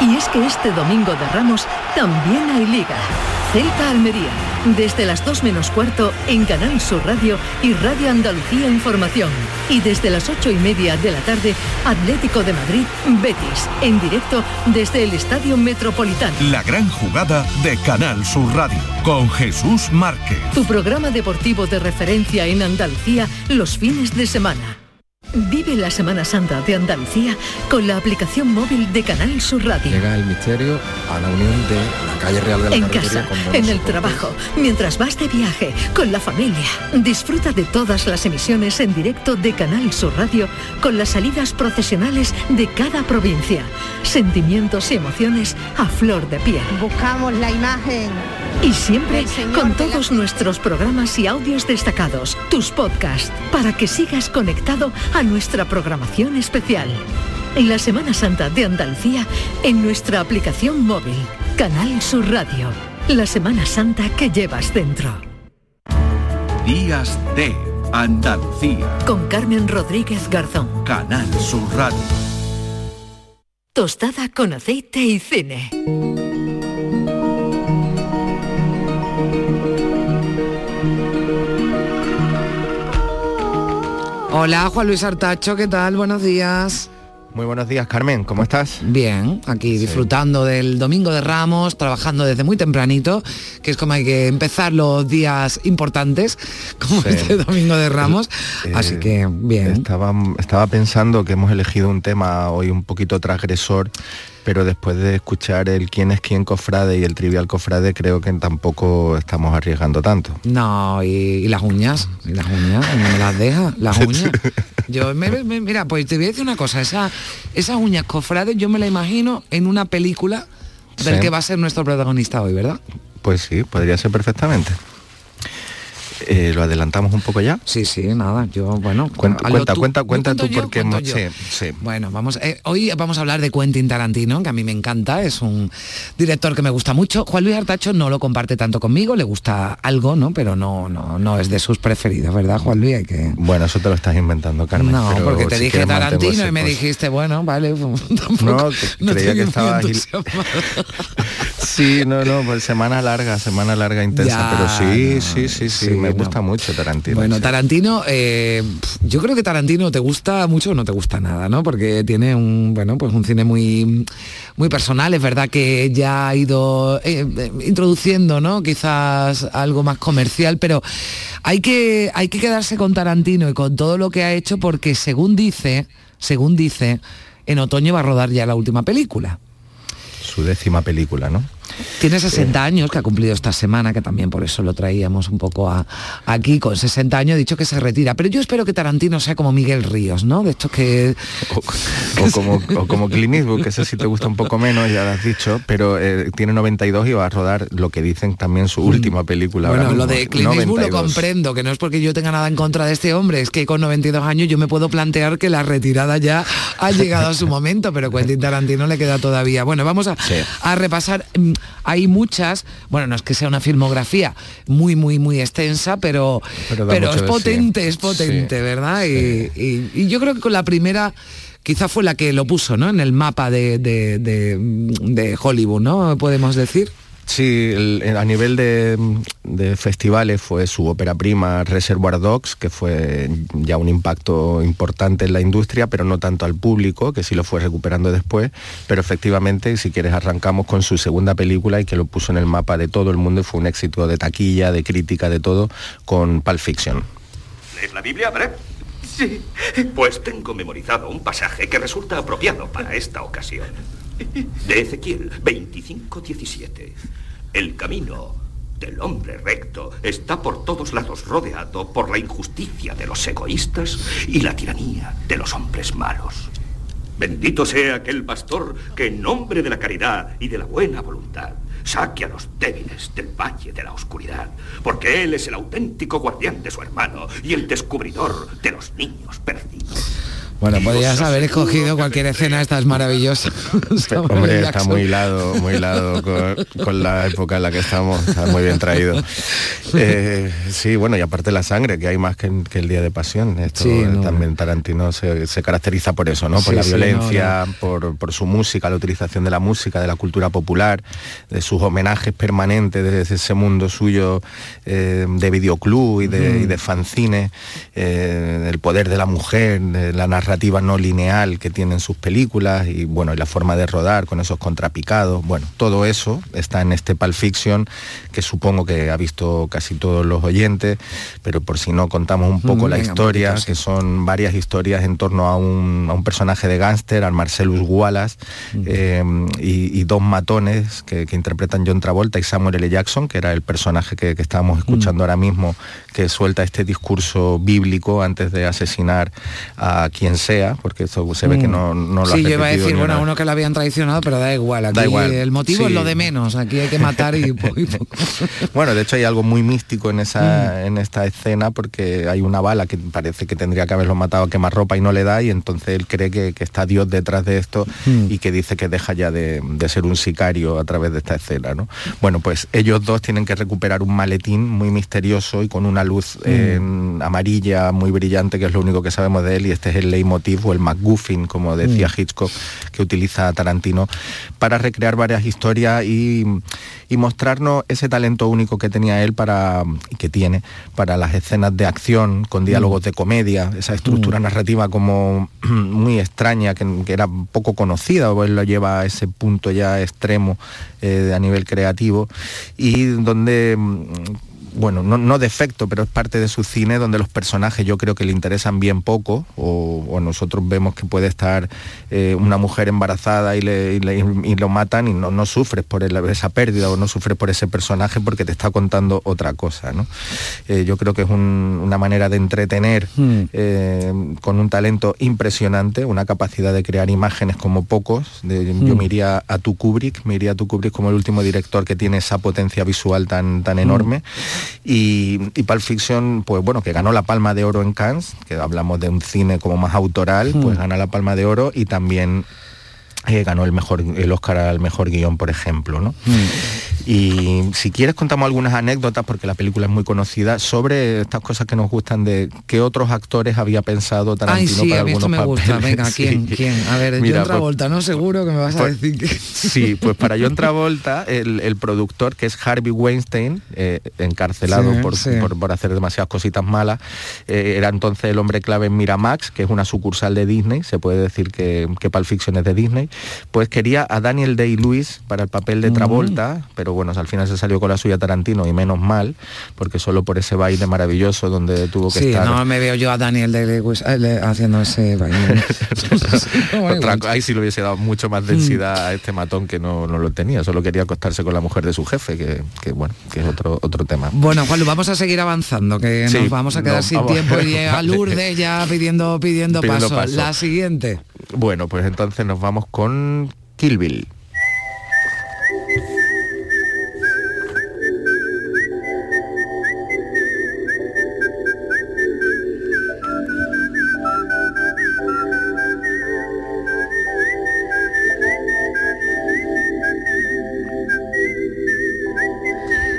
[SPEAKER 4] Y es que este domingo de Ramos también hay liga. Celta Almería, desde las 2 menos cuarto en Canal Sur Radio y Radio Andalucía Información. Y desde las ocho y media de la tarde, Atlético de Madrid, Betis, en directo desde el Estadio Metropolitano.
[SPEAKER 3] La gran jugada de Canal Sur Radio con Jesús Márquez.
[SPEAKER 4] Tu programa deportivo de referencia en Andalucía los fines de semana. Vive la Semana Santa de Andalucía con la aplicación móvil de Canal Sur Radio.
[SPEAKER 21] Llega el misterio a la unión de calle Real de la
[SPEAKER 4] En casa, en el trabajo, mientras vas de viaje, con la familia. Disfruta de todas las emisiones en directo de Canal Sur Radio con las salidas procesionales de cada provincia. Sentimientos y emociones a flor de piel.
[SPEAKER 15] Buscamos la imagen.
[SPEAKER 4] Y siempre con
[SPEAKER 15] la
[SPEAKER 4] todos nuestros programas y audios destacados, tus podcasts, para que sigas conectado a nuestra programación especial. En la Semana Santa de Andalucía, en nuestra aplicación móvil, Canal Sur Radio. La Semana Santa que llevas dentro.
[SPEAKER 3] Días de Andalucía.
[SPEAKER 4] Con Carmen Rodríguez Garzón.
[SPEAKER 3] Canal Sur Radio.
[SPEAKER 4] Tostada con aceite y cine.
[SPEAKER 6] Hola, Juan Luis Artacho, ¿qué tal? Buenos días.
[SPEAKER 21] Muy buenos días, Carmen, ¿cómo estás?
[SPEAKER 6] Bien, aquí disfrutando del Domingo de Ramos, trabajando desde muy tempranito, que es como hay que empezar los días importantes, como
[SPEAKER 21] Sí.
[SPEAKER 6] este Domingo de Ramos.
[SPEAKER 21] Eh,
[SPEAKER 6] Así que bien.
[SPEAKER 21] Estaba, estaba pensando que hemos elegido un tema hoy un poquito transgresor, pero después de escuchar el quién es quién cofrade y el trivial cofrade, creo que tampoco estamos arriesgando tanto.
[SPEAKER 6] No, y, y las uñas, y las uñas, no me las deja, las uñas. Yo, me- me- mira, pues te voy a decir una cosa, esa, esas uñas cofrades yo me la imagino en una película del
[SPEAKER 21] Sí.
[SPEAKER 6] que va a ser nuestro protagonista hoy, ¿verdad?
[SPEAKER 21] Pues sí, podría ser perfectamente. Eh, ¿Lo adelantamos un poco ya?
[SPEAKER 6] Sí, sí, nada, yo, bueno...
[SPEAKER 21] Cuenta, cuenta,
[SPEAKER 6] tú-
[SPEAKER 21] cuenta,
[SPEAKER 6] ¿yo
[SPEAKER 21] cuenta tú
[SPEAKER 6] yo?
[SPEAKER 21] porque
[SPEAKER 6] ¿Cuento
[SPEAKER 21] hemos- sí, sí.
[SPEAKER 6] Bueno, vamos, eh, hoy vamos a hablar de Quentin Tarantino, que a mí me encanta, es un director que me gusta mucho. Juan Luis Artacho no lo comparte tanto conmigo, le gusta algo, ¿no? Pero no, no, no es de sus preferidos, ¿verdad, Juan Luis? Hay que...
[SPEAKER 21] Bueno, eso te lo estás inventando, Carmen.
[SPEAKER 6] No,
[SPEAKER 21] pero
[SPEAKER 6] porque te
[SPEAKER 21] si
[SPEAKER 6] dije Tarantino y me dijiste, bueno, vale, tampoco,
[SPEAKER 21] No,
[SPEAKER 6] no
[SPEAKER 21] creía que estabas. Sí, no, no, pues semana larga, semana larga intensa,
[SPEAKER 6] Ya,
[SPEAKER 21] pero sí,
[SPEAKER 6] no,
[SPEAKER 21] sí, sí, sí,
[SPEAKER 6] sí,
[SPEAKER 21] me gusta mucho Tarantino.
[SPEAKER 6] Bueno,
[SPEAKER 21] sí.
[SPEAKER 6] Tarantino, eh, yo creo que Tarantino te gusta mucho o no te gusta nada, ¿no? Porque tiene un, bueno, pues un cine muy, muy personal. Es verdad que ya ha ido eh, eh, introduciendo, ¿no? Quizás algo más comercial, pero hay que, hay que quedarse con Tarantino y con todo lo que ha hecho porque según dice, según dice, en otoño va a rodar ya la última película.
[SPEAKER 21] Su décima película, ¿no?
[SPEAKER 6] Tiene 60 años, que ha cumplido esta semana, que también por eso lo traíamos un poco a- aquí, con 60 años, dicho que se retira. Pero yo espero que Tarantino sea como Miguel Ríos, ¿no? De estos que...
[SPEAKER 21] O como, o como Clint Eastwood, que ese sí te gusta un poco menos, ya lo has dicho, pero eh, tiene 92 y va a rodar lo que dicen también su última película.
[SPEAKER 6] Mm. Bueno, lo de Clint Eastwood lo
[SPEAKER 21] 92.
[SPEAKER 6] comprendo, que no es porque yo tenga nada en contra de este hombre, es que con 92 años yo me puedo plantear que la retirada ya ha llegado a su momento, pero Quentin Tarantino le queda todavía. Bueno, vamos a, a repasar, mm, hay muchas, bueno, no es que sea una filmografía muy, muy, muy extensa, pero,
[SPEAKER 21] Pero
[SPEAKER 6] es
[SPEAKER 21] sí.
[SPEAKER 6] potente, es potente,
[SPEAKER 21] Sí,
[SPEAKER 6] ¿verdad? Y, y- y yo creo que con la primera... Quizá fue la que lo puso, ¿no? En el mapa de, de- de- de Hollywood, ¿no? Podemos decir.
[SPEAKER 21] Sí, el- el- a nivel de, de festivales fue su ópera prima Reservoir Dogs, que fue ya un impacto importante en la industria, pero no tanto al público, que sí lo fue recuperando después. Pero efectivamente, si quieres, arrancamos con su segunda película y que lo puso en el mapa de todo el mundo y fue un éxito de taquilla, de crítica, de todo, con Pulp Fiction.
[SPEAKER 22] ¿Lees la Biblia, Brett? Sí. Pues tengo memorizado un pasaje que resulta apropiado para esta ocasión. De Ezequiel 25:17. El camino del hombre recto está por todos lados rodeado por la injusticia de los egoístas y la tiranía de los hombres malos. Bendito sea aquel pastor que en nombre de la caridad y de la buena voluntad saque a los débiles del valle de la oscuridad, porque él es el auténtico guardián de su hermano y el descubridor de los niños perdidos.
[SPEAKER 6] Bueno, podrías haber escogido cualquier escena, esta es maravillosa. Samuel
[SPEAKER 21] Hombre, está muy hilado, muy hilado con, con la época en la que estamos, está muy bien traído. Eh, sí, bueno, y aparte la sangre, que hay más que, el Día de Pasión. Esto
[SPEAKER 6] Sí, no.
[SPEAKER 21] también Tarantino se, se caracteriza por eso, ¿no? Por
[SPEAKER 6] Sí,
[SPEAKER 21] la
[SPEAKER 6] sí,
[SPEAKER 21] violencia,
[SPEAKER 6] no,
[SPEAKER 21] Por, por su música, la utilización de la música, de la cultura popular, de sus homenajes permanentes desde ese mundo suyo eh, de videoclub y de,
[SPEAKER 6] Ujú.
[SPEAKER 21] y de fanzine, eh, el poder de la mujer, de la narrativa no lineal que tienen sus películas y bueno, y la forma de rodar con esos contrapicados. Bueno, todo eso está en este Pulp Fiction que supongo que ha visto casi todos los oyentes, pero por si no contamos un poco
[SPEAKER 6] Mm,
[SPEAKER 21] la
[SPEAKER 6] venga,
[SPEAKER 21] historia,
[SPEAKER 6] sí.
[SPEAKER 21] que son varias historias en torno a un, a un personaje de gángster, al Marcellus Wallace, eh, y, y dos matones que, que interpretan John Travolta y Samuel L. Jackson, que era el personaje que, que estábamos escuchando ahora mismo, que suelta este discurso bíblico antes de asesinar a quien sea, porque eso se ve que
[SPEAKER 6] Mm.
[SPEAKER 21] no, no lo ha
[SPEAKER 6] Sí, yo iba a decir, bueno,
[SPEAKER 21] una-
[SPEAKER 6] uno que lo habían traicionado, pero da igual. Aquí
[SPEAKER 21] Da igual,
[SPEAKER 6] el motivo es lo de menos. Aquí hay que matar y, po- y poco.
[SPEAKER 21] Bueno, de hecho hay algo muy místico en esa
[SPEAKER 6] Mm.
[SPEAKER 21] en esta escena porque hay una bala que parece que tendría que haberlo matado a quemarropa y no le da y entonces él cree que, que está Dios detrás de esto
[SPEAKER 6] Mm.
[SPEAKER 21] y que dice que deja ya de, de ser un sicario a través de esta escena, ¿no? Bueno, pues ellos dos tienen que recuperar un maletín muy misterioso y con una luz
[SPEAKER 6] Mm.
[SPEAKER 21] eh, amarilla muy brillante que es lo único que sabemos de él y este es el leitmotiv o el MacGuffin, como decía
[SPEAKER 6] Mm.
[SPEAKER 21] Hitchcock, que utiliza Tarantino, para recrear varias historias y, y mostrarnos ese talento único que tenía él para, y que tiene para las escenas de acción, con diálogos de comedia, esa estructura narrativa como muy extraña, que, que era poco conocida, o él lo lleva a ese punto ya extremo eh, a nivel creativo, y donde mm, bueno, no, no defecto, pero es parte de su cine donde los personajes yo creo que le interesan bien poco, o, o nosotros vemos que puede estar eh, una mujer embarazada y, le- y le- y lo matan y no, no sufres por el- esa pérdida o no sufres por ese personaje porque te está contando otra cosa. ¿no? Eh, yo creo que es un- una manera de entretener eh, con un talento impresionante, una capacidad de crear imágenes como pocos. De- Yo
[SPEAKER 6] Mm.
[SPEAKER 21] me iría a tu Kubrick, me iría a tu Kubrick como el último director que tiene esa potencia visual tan, tan enorme. Y, y Pulp Fiction, pues bueno, que ganó la Palma de Oro en Cannes, que hablamos de un cine como más autoral, pues gana la Palma de Oro y también eh, ganó el mejor el Oscar al mejor guion, por ejemplo, ¿no? Y si quieres contamos algunas anécdotas, porque la película es muy conocida, sobre estas cosas que nos gustan de qué otros actores había pensado
[SPEAKER 6] Ay,
[SPEAKER 21] Tarantino
[SPEAKER 6] sí,
[SPEAKER 21] para
[SPEAKER 6] a mí esto
[SPEAKER 21] algunos
[SPEAKER 6] me gusta.
[SPEAKER 21] papeles.
[SPEAKER 6] Venga, ¿quién?
[SPEAKER 21] Sí.
[SPEAKER 6] ¿Quién? A ver,
[SPEAKER 21] Mira,
[SPEAKER 6] John
[SPEAKER 21] pues-
[SPEAKER 6] Travolta, ¿no? Seguro que me vas a
[SPEAKER 21] pues-
[SPEAKER 6] decir que...
[SPEAKER 21] Sí, pues para John Travolta, el, el productor que es Harvey Weinstein, eh, encarcelado
[SPEAKER 6] Sí,
[SPEAKER 21] por,
[SPEAKER 6] sí.
[SPEAKER 21] por- por hacer demasiadas cositas malas, eh, era entonces el hombre clave en Miramax, que es una sucursal de Disney, se puede decir que, que Pulp Fiction es de Disney, pues quería a Daniel Day-Lewis para el papel de Travolta, pero bueno, al final se salió con la suya Tarantino y menos mal, porque solo por ese baile maravilloso donde tuvo que
[SPEAKER 6] Sí,
[SPEAKER 21] estar...
[SPEAKER 6] no me veo yo a Daniel de Lewis eh, haciendo ese baile.
[SPEAKER 21] Otra ahí sí le hubiese dado mucho más densidad a este matón que no, no lo tenía, solo quería acostarse con la mujer de su jefe, que, que, bueno, que es otro, otro tema.
[SPEAKER 6] Bueno, Juan, vamos a seguir avanzando, que
[SPEAKER 21] Sí,
[SPEAKER 6] nos vamos a quedar
[SPEAKER 21] no,
[SPEAKER 6] sin
[SPEAKER 21] vamos.
[SPEAKER 6] tiempo y a. Lourdes ya pidiendo, pidiendo,
[SPEAKER 21] Pidiendo
[SPEAKER 6] paso.
[SPEAKER 21] paso.
[SPEAKER 6] La siguiente.
[SPEAKER 21] Bueno, pues entonces nos vamos con Kill Bill.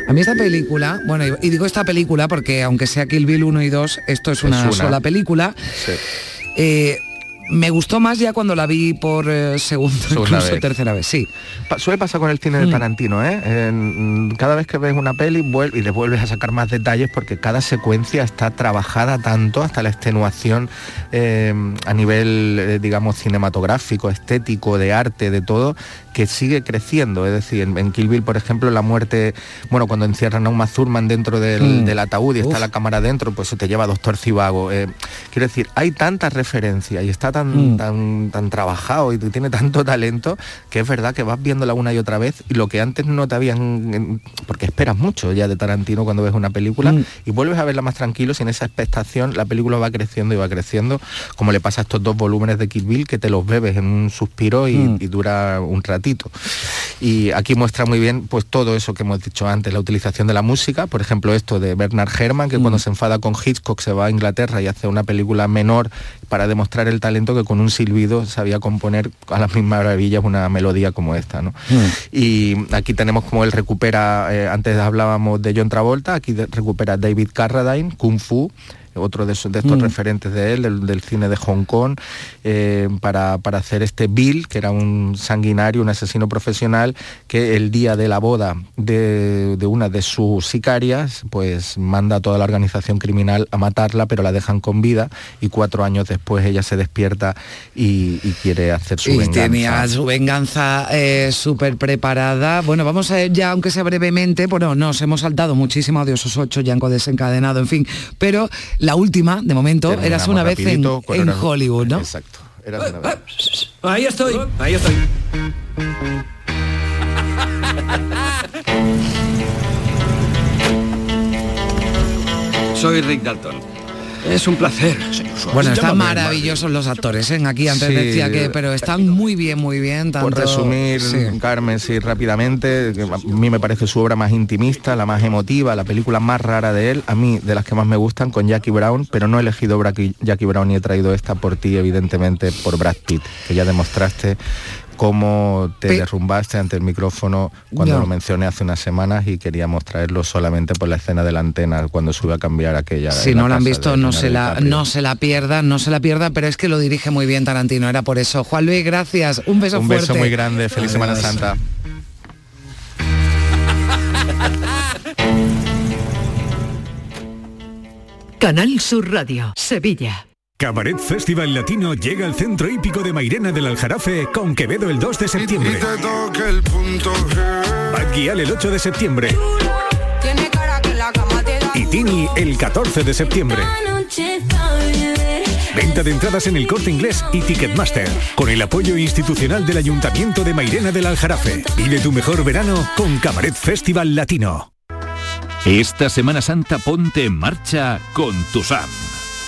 [SPEAKER 6] A mí esta película, bueno, y digo esta película porque aunque sea Kill Bill 1 y 2, esto es una,
[SPEAKER 21] una.
[SPEAKER 6] sola película. Eh, me gustó más ya cuando la vi por eh, segunda,
[SPEAKER 21] Segunda
[SPEAKER 6] incluso
[SPEAKER 21] vez.
[SPEAKER 6] tercera vez, sí.
[SPEAKER 21] Pa- Suele pasar con el cine de
[SPEAKER 6] Mm.
[SPEAKER 21] Tarantino, ¿eh? En- cada vez que ves una peli y le vuelves a sacar más detalles porque cada secuencia está trabajada tanto hasta la extenuación eh, a nivel, eh, digamos, cinematográfico, estético, de arte, de todo, que sigue creciendo. Es decir, en, en Kill Bill, por ejemplo, la muerte, bueno, cuando encierran a un Mazurman dentro del,
[SPEAKER 6] Mm.
[SPEAKER 21] del ataúd y está la cámara dentro, pues se te lleva a Doctor Cibago. Eh, quiero decir, hay tantas referencias y está tan,
[SPEAKER 6] Mm.
[SPEAKER 21] tan, tan trabajado y tiene tanto talento que es verdad que vas viéndola una y otra vez y lo que antes no te habían porque esperas mucho ya de Tarantino cuando ves una película
[SPEAKER 6] Mm.
[SPEAKER 21] y vuelves a verla más tranquilo sin esa expectación la película va creciendo y va creciendo como le pasa a estos dos volúmenes de Kill Bill que te los bebes en un suspiro y, y dura un ratito y aquí muestra muy bien pues todo eso que hemos dicho antes la utilización de la música por ejemplo esto de Bernard Herrmann que
[SPEAKER 6] Mm.
[SPEAKER 21] cuando se enfada con Hitchcock se va a Inglaterra y hace una película menor para demostrar el talento que con un silbido sabía componer a las mismas maravillas una melodía como esta ¿no? y aquí tenemos como él recupera eh, antes hablábamos de John Travolta aquí recupera David Carradine Kung Fu otro de, esos- de estos
[SPEAKER 6] Mm.
[SPEAKER 21] referentes de él, del, del cine de Hong Kong, eh, para, para hacer este Bill, que era un sanguinario, un asesino profesional, que el día de la boda de, de una de sus sicarias, pues manda a toda la organización criminal a matarla, pero la dejan con vida y cuatro años después ella se despierta y, y quiere hacer su
[SPEAKER 6] y
[SPEAKER 21] venganza.
[SPEAKER 6] tenía su venganza eh, súper preparada. Bueno, vamos a ir ya, aunque sea brevemente, bueno, nos hemos saltado muchísimo de esos ocho, Yanko desencadenado, en fin. Pero la última, de momento,
[SPEAKER 21] Terminamos
[SPEAKER 6] eras una vez en, Hollywood, ¿no?
[SPEAKER 21] Exacto. Era una vez.
[SPEAKER 23] Ahí estoy, ahí estoy.
[SPEAKER 22] Soy Rick Dalton.
[SPEAKER 23] Es un placer, señor Suárez.
[SPEAKER 6] Bueno, están
[SPEAKER 23] Llámame
[SPEAKER 6] maravillosos los actores, ¿eh? Aquí antes
[SPEAKER 21] Sí.
[SPEAKER 6] decía que, pero están muy bien, muy bien. Tanto,
[SPEAKER 21] Por resumir,
[SPEAKER 6] sí.
[SPEAKER 21] Carmen, sí, rápidamente, a mí me parece su obra más intimista, la más emotiva, la película más rara de él, a mí de las que más me gustan, con Jackie Brown, pero no he elegido Jackie Brown y he traído esta por ti, evidentemente, por Brad Pitt, que ya demostraste cómo te
[SPEAKER 6] Pe-
[SPEAKER 21] derrumbaste ante el micrófono cuando lo mencioné hace unas semanas y queríamos traerlo solamente por la escena de la antena cuando sube a cambiar aquella.
[SPEAKER 6] Si no la han visto, no se, la,
[SPEAKER 21] DiCaprio.
[SPEAKER 6] no se la pierda, no se la pierda, pero es que lo dirige muy bien Tarantino, era por eso. Juan Luis, gracias. Un beso
[SPEAKER 21] Un
[SPEAKER 6] fuerte.
[SPEAKER 21] beso muy grande, feliz Semana. Santa.
[SPEAKER 4] Canal Sur Radio, Sevilla.
[SPEAKER 24] Cabaret Festival Latino llega al centro hípico de Mairena del Aljarafe con Quevedo el 2 de septiembre. Bad Gyal el 8 de septiembre. Y Tini el 14 de septiembre. Venta de entradas en el corte inglés y Ticketmaster. Con el apoyo institucional del Ayuntamiento de Mairena del Aljarafe. Vive tu mejor verano con Cabaret Festival Latino.
[SPEAKER 3] Esta Semana Santa ponte en marcha con Tusam.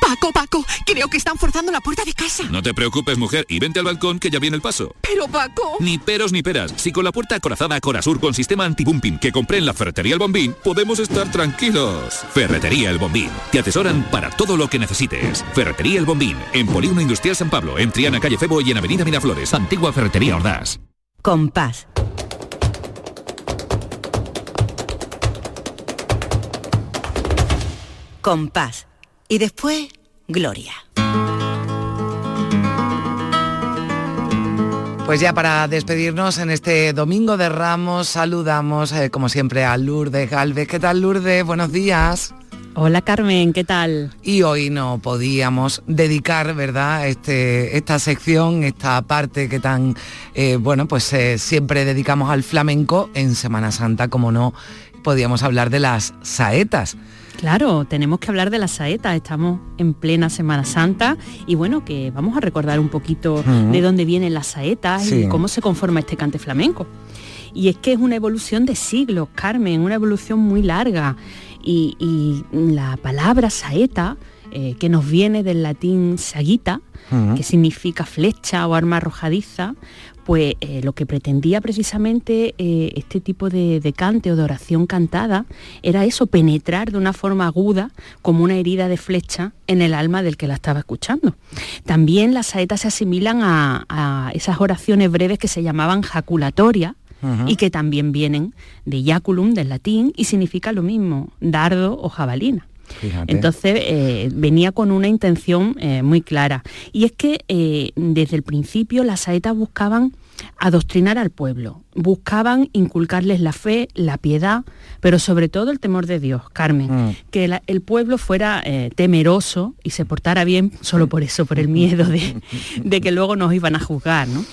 [SPEAKER 25] Paco, Paco, creo que están forzando la puerta de casa.
[SPEAKER 3] No te preocupes, mujer, y vente al balcón que ya viene el paso.
[SPEAKER 25] Pero, Paco...
[SPEAKER 3] Ni peros ni peras. Si con la puerta acorazada Corasur con sistema anti-bumping que compré en la Ferretería El Bombín, podemos estar tranquilos. Ferretería El Bombín. Te asesoran para todo lo que necesites. Ferretería El Bombín. En Polígono Industrial San Pablo, en Triana, Calle Febo y en Avenida Miraflores. Antigua Ferretería Ordaz.
[SPEAKER 26] Compás. Compás. Y después, Gloria.
[SPEAKER 6] Pues ya para despedirnos en este domingo de Ramos, saludamos eh, como siempre a Lourdes Galvez. ¿Qué tal Lourdes? Buenos días.
[SPEAKER 27] Hola Carmen, ¿qué tal?
[SPEAKER 6] Y hoy no podíamos dedicar, ¿verdad?, este, esta sección, esta parte que tan, eh, bueno, pues eh, siempre dedicamos al flamenco en Semana Santa, como no podíamos hablar de las saetas.
[SPEAKER 27] Claro, tenemos que hablar de las saetas, estamos en plena Semana Santa y bueno, que vamos a recordar un poquito de dónde vienen las saetas
[SPEAKER 6] Sí.
[SPEAKER 27] y cómo se conforma este cante flamenco. Y es que es una evolución de siglos, Carmen, una evolución muy larga. Y, y la palabra saeta, eh, que nos viene del latín sagita,
[SPEAKER 28] Ujú.
[SPEAKER 27] que significa flecha o arma arrojadiza, pues eh, lo que pretendía precisamente eh, este tipo de, de cante o de oración cantada era eso, penetrar de una forma aguda como una herida de flecha en el alma del que la estaba escuchando. También las saetas se asimilan a, a esas oraciones breves que se llamaban jaculatorias, y que también vienen de yaculum, del latín, y significa lo mismo, dardo o jabalina. Entonces eh, venía con una intención eh, muy clara. Y es que eh, desde el principio las saetas buscaban adoctrinar al pueblo, buscaban inculcarles la fe, la piedad, pero sobre todo el temor de Dios, Carmen,
[SPEAKER 28] Mm.
[SPEAKER 27] que la- el pueblo fuera eh, temeroso y se portara bien solo por eso, por el miedo de, de que luego nos iban a juzgar. ¿no?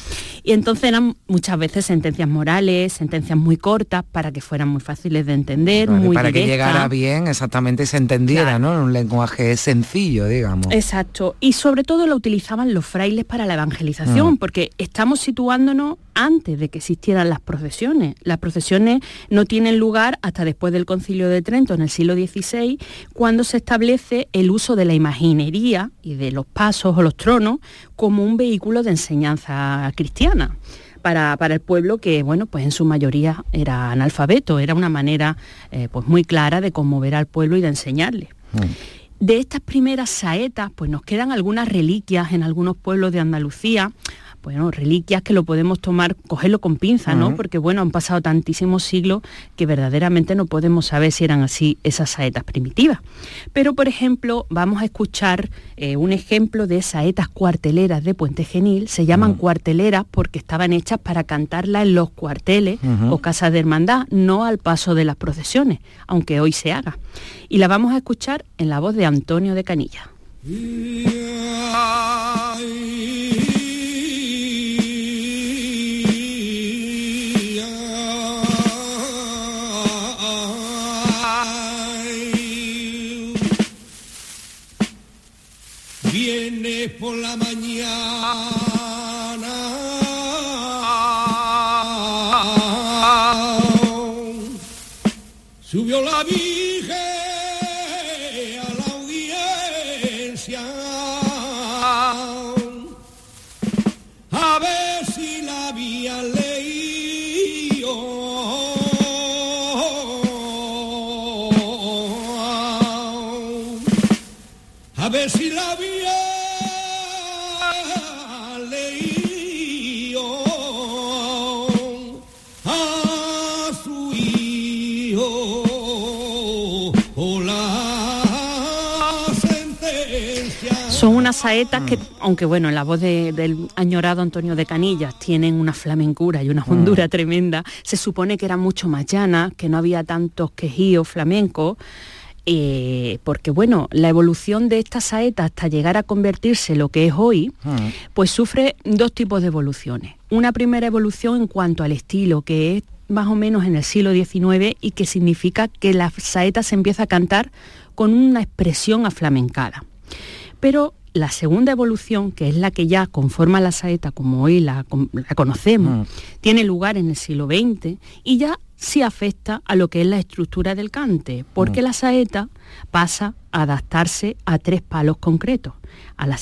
[SPEAKER 27] Y entonces eran muchas veces sentencias morales, sentencias muy cortas para que fueran muy fáciles de entender,
[SPEAKER 6] Vale,
[SPEAKER 27] muy
[SPEAKER 6] para que llegara bien, exactamente, y se entendiera, ¿no? En un lenguaje sencillo, digamos.
[SPEAKER 27] Exacto. Y sobre todo lo utilizaban los frailes para la evangelización,
[SPEAKER 6] Mm.
[SPEAKER 27] porque estamos situándonos antes de que existieran las procesiones. Las procesiones no tienen lugar hasta después del Concilio de Trento en el siglo XVI, cuando se establece el uso de la imaginería y de los pasos o los tronos como un vehículo de enseñanza cristiana. Para, para el pueblo que, bueno, pues en su mayoría era analfabeto, era una manera eh, pues muy clara de conmover al pueblo y de enseñarle. De estas primeras saetas, pues nos quedan algunas reliquias en algunos pueblos de Andalucía. Bueno, reliquias que lo podemos tomar, cogerlo con pinza, ¿no? Porque bueno, han pasado tantísimos siglos que verdaderamente no podemos saber si eran así esas saetas primitivas. Pero, por ejemplo, vamos a escuchar eh, un ejemplo de saetas cuarteleras de Puente Genil. Se llaman cuarteleras porque estaban hechas para cantarlas en los cuarteles o casas de hermandad, no al paso de las procesiones, aunque hoy se haga. Y la vamos a escuchar en la voz de Antonio de Canilla.
[SPEAKER 28] Por la mañana. Subió la Virgen a la audiencia. A ver si la había leído. ver si su hijo o la sentencia.
[SPEAKER 27] Son unas saetas que, aunque bueno, en la voz de- del añorado Antonio de Canillas tienen una flamencura y una hondura tremenda, se supone que eran mucho más llanas, que no había tantos quejíos flamencos, eh, porque bueno, la evolución de esta saeta hasta llegar a convertirse en lo que es hoy, pues sufre dos tipos de evoluciones. Una primera evolución en cuanto al estilo, que es más o menos en el siglo XIX y que significa que la saeta se empieza a cantar con una expresión aflamencada. Pero la segunda evolución, que es la que ya conforma la saeta como hoy la, con- la conocemos, tiene lugar en el siglo XX y ya sí afecta a lo que es la estructura del cante, porque la saeta pasa a adaptarse a tres palos concretos, a la,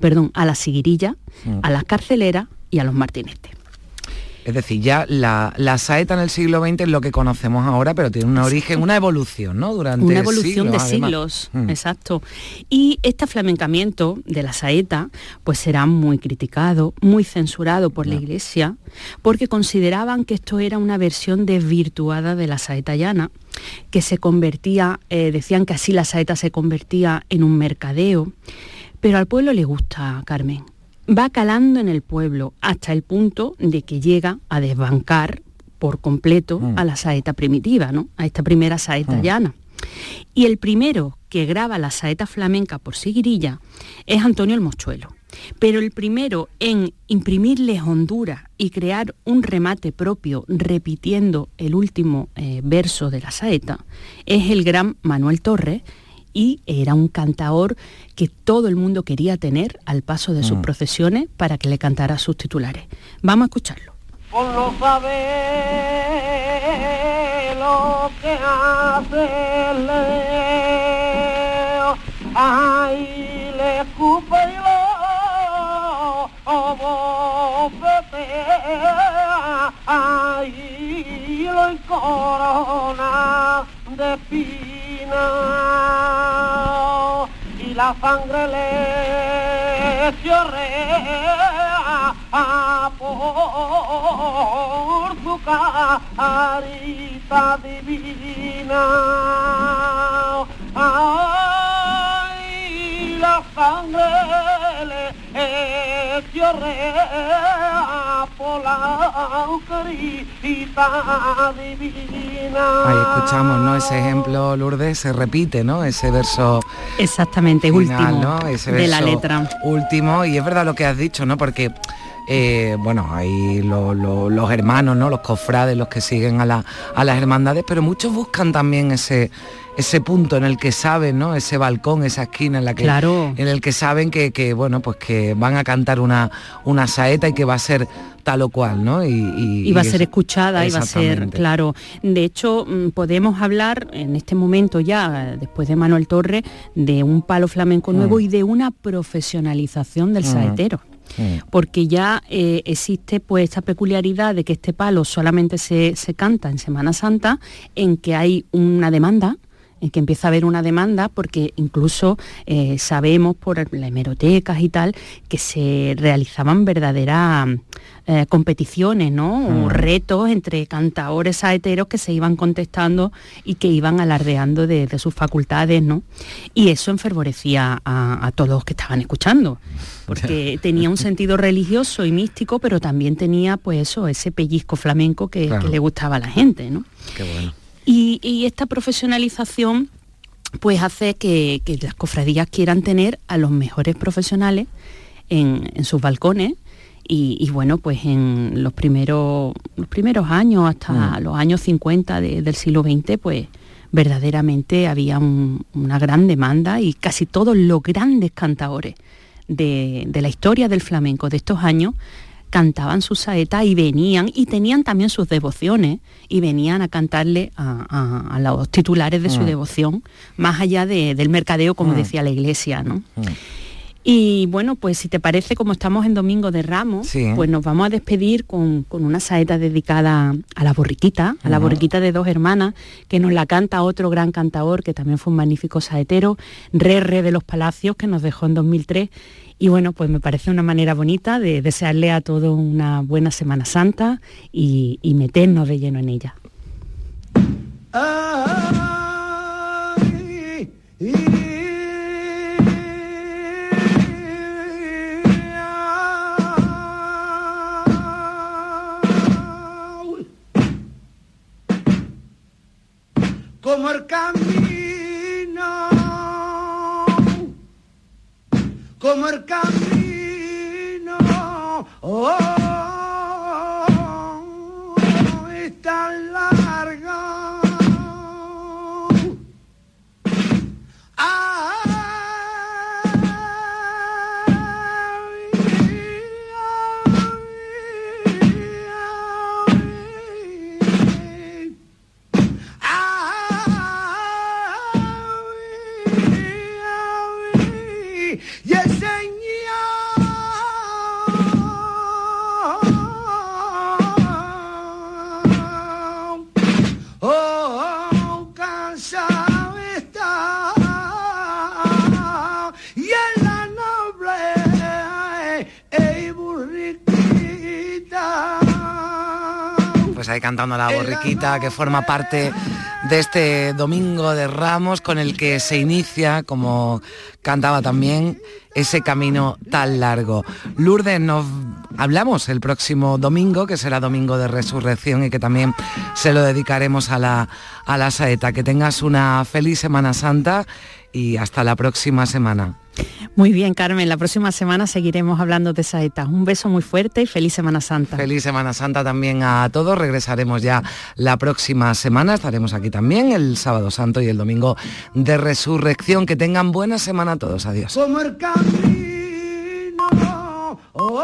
[SPEAKER 27] perdón, a la siguirilla,
[SPEAKER 6] Mm.
[SPEAKER 27] a las carceleras y a los martinetes.
[SPEAKER 6] Es decir, ya la, la saeta en el siglo XX es lo que conocemos ahora, pero tiene un origen, una evolución, ¿no? Durante
[SPEAKER 27] Una evolución de
[SPEAKER 6] siglos, además.
[SPEAKER 27] siglos,
[SPEAKER 6] Mm.
[SPEAKER 27] exacto. Y este flamencamiento de la saeta pues será muy criticado, muy censurado por la Iglesia, porque consideraban que esto era una versión desvirtuada de la saeta llana, que se convertía, eh, decían que así la saeta se convertía en un mercadeo, pero al pueblo le gusta, Carmen. Va calando en el pueblo hasta el punto de que llega a desbancar por completo a la saeta primitiva, ¿no? A esta primera saeta llana. Y el primero que graba la saeta flamenca por Siguirilla es Antonio el Mochuelo. Pero el primero en imprimirles Honduras y crear un remate propio repitiendo el último eh, verso de la saeta es el gran Manuel Torres y era un cantaor que todo el mundo quería tener al paso de sus
[SPEAKER 28] Mm.
[SPEAKER 27] procesiones para que le cantara sus titulares. Vamos a escucharlo.
[SPEAKER 28] por no saber lo que hace el leo. Ay, le escupe y lo bofetea. Ay, lo encorona de espina. Y la sangre le chorrea por su carita divina. Ay, la sangre le chorrea por la carita divina.
[SPEAKER 6] Ahí escuchamos, ¿no? Ese ejemplo, Lourdes, se repite, ¿no? Ese verso
[SPEAKER 27] Exactamente,
[SPEAKER 6] final,
[SPEAKER 27] último
[SPEAKER 6] ¿no? Ese
[SPEAKER 27] de la letra.
[SPEAKER 6] Último, y es verdad lo que has dicho, ¿no? Porque, eh, bueno, hay lo- lo- los hermanos, ¿no? Los cofrades, los que siguen a, la- a las hermandades, pero muchos buscan también ese ese punto en el que saben, ¿no? Ese balcón, esa esquina en la que
[SPEAKER 27] Claro.
[SPEAKER 6] en el que saben que, que, bueno, pues que van a cantar una, una saeta y que va a ser tal o cual, ¿no? Y, y-
[SPEAKER 27] y va a ser
[SPEAKER 6] es-
[SPEAKER 27] escuchada y va a ser, claro. De hecho, mm, podemos hablar en este momento ya, después de Manuel Torres, de un palo flamenco nuevo
[SPEAKER 6] Mm.
[SPEAKER 27] y de una profesionalización del
[SPEAKER 6] Mm.
[SPEAKER 27] saetero. Porque ya eh, existe pues esta peculiaridad de que este palo solamente se, se canta en Semana Santa, en que hay una demanda, que empieza a haber una demanda, porque incluso eh, sabemos por las hemerotecas y tal, que se realizaban verdaderas eh, competiciones, ¿no? O
[SPEAKER 6] Mm.
[SPEAKER 27] retos entre cantaores saeteros que se iban contestando y que iban alardeando de, de sus facultades, ¿no? Y eso enfervorecía a, a todos los que estaban escuchando, porque tenía un sentido religioso y místico, pero también tenía, pues eso, ese pellizco flamenco que,
[SPEAKER 6] Claro.
[SPEAKER 27] que le gustaba a la gente, ¿no?
[SPEAKER 6] Qué bueno.
[SPEAKER 27] Y, y esta profesionalización pues hace que, que las cofradías quieran tener a los mejores profesionales en, en sus balcones y, y, bueno, pues en los primeros, los primeros años, hasta
[SPEAKER 6] Mm.
[SPEAKER 27] los años 50 de- del siglo XX, pues verdaderamente había un- una gran demanda y casi todos los grandes cantaores de, de la historia del flamenco de estos años cantaban su saeta y venían, y tenían también sus devociones, y venían a cantarle a, a- a los titulares de su
[SPEAKER 6] Mm.
[SPEAKER 27] devoción, más allá de- del mercadeo, como
[SPEAKER 6] Mm.
[SPEAKER 27] decía la iglesia, ¿no? Y bueno, pues si te parece, como estamos en Domingo de Ramos, pues nos vamos a despedir con, una saeta dedicada a la borriquita, a la borriquita de dos hermanas, que nos la canta otro gran cantador, que también fue un magnífico saetero, Re Re de los Palacios, que nos dejó en 2003. Y bueno, pues me parece una manera bonita de desearle a todo una buena Semana Santa y, meternos de lleno en ella.
[SPEAKER 28] como el camino, como el camino. Oh,
[SPEAKER 6] cantando la borriquita que forma parte de este domingo de Ramos con el que se inicia, como cantaba también, ese camino tan largo. Lourdes, nos hablamos el próximo domingo, que será domingo de resurrección y que también se lo dedicaremos a la, a la saeta. Que tengas una feliz Semana Santa y hasta la próxima semana.
[SPEAKER 27] Muy bien, Carmen. La próxima semana seguiremos hablando de saetas. Un beso muy fuerte y feliz Semana Santa.
[SPEAKER 6] Feliz Semana Santa también a todos. Regresaremos ya la próxima semana. Estaremos aquí también el sábado santo y el domingo de resurrección. Que tengan buena semana a todos. Adiós. Oh,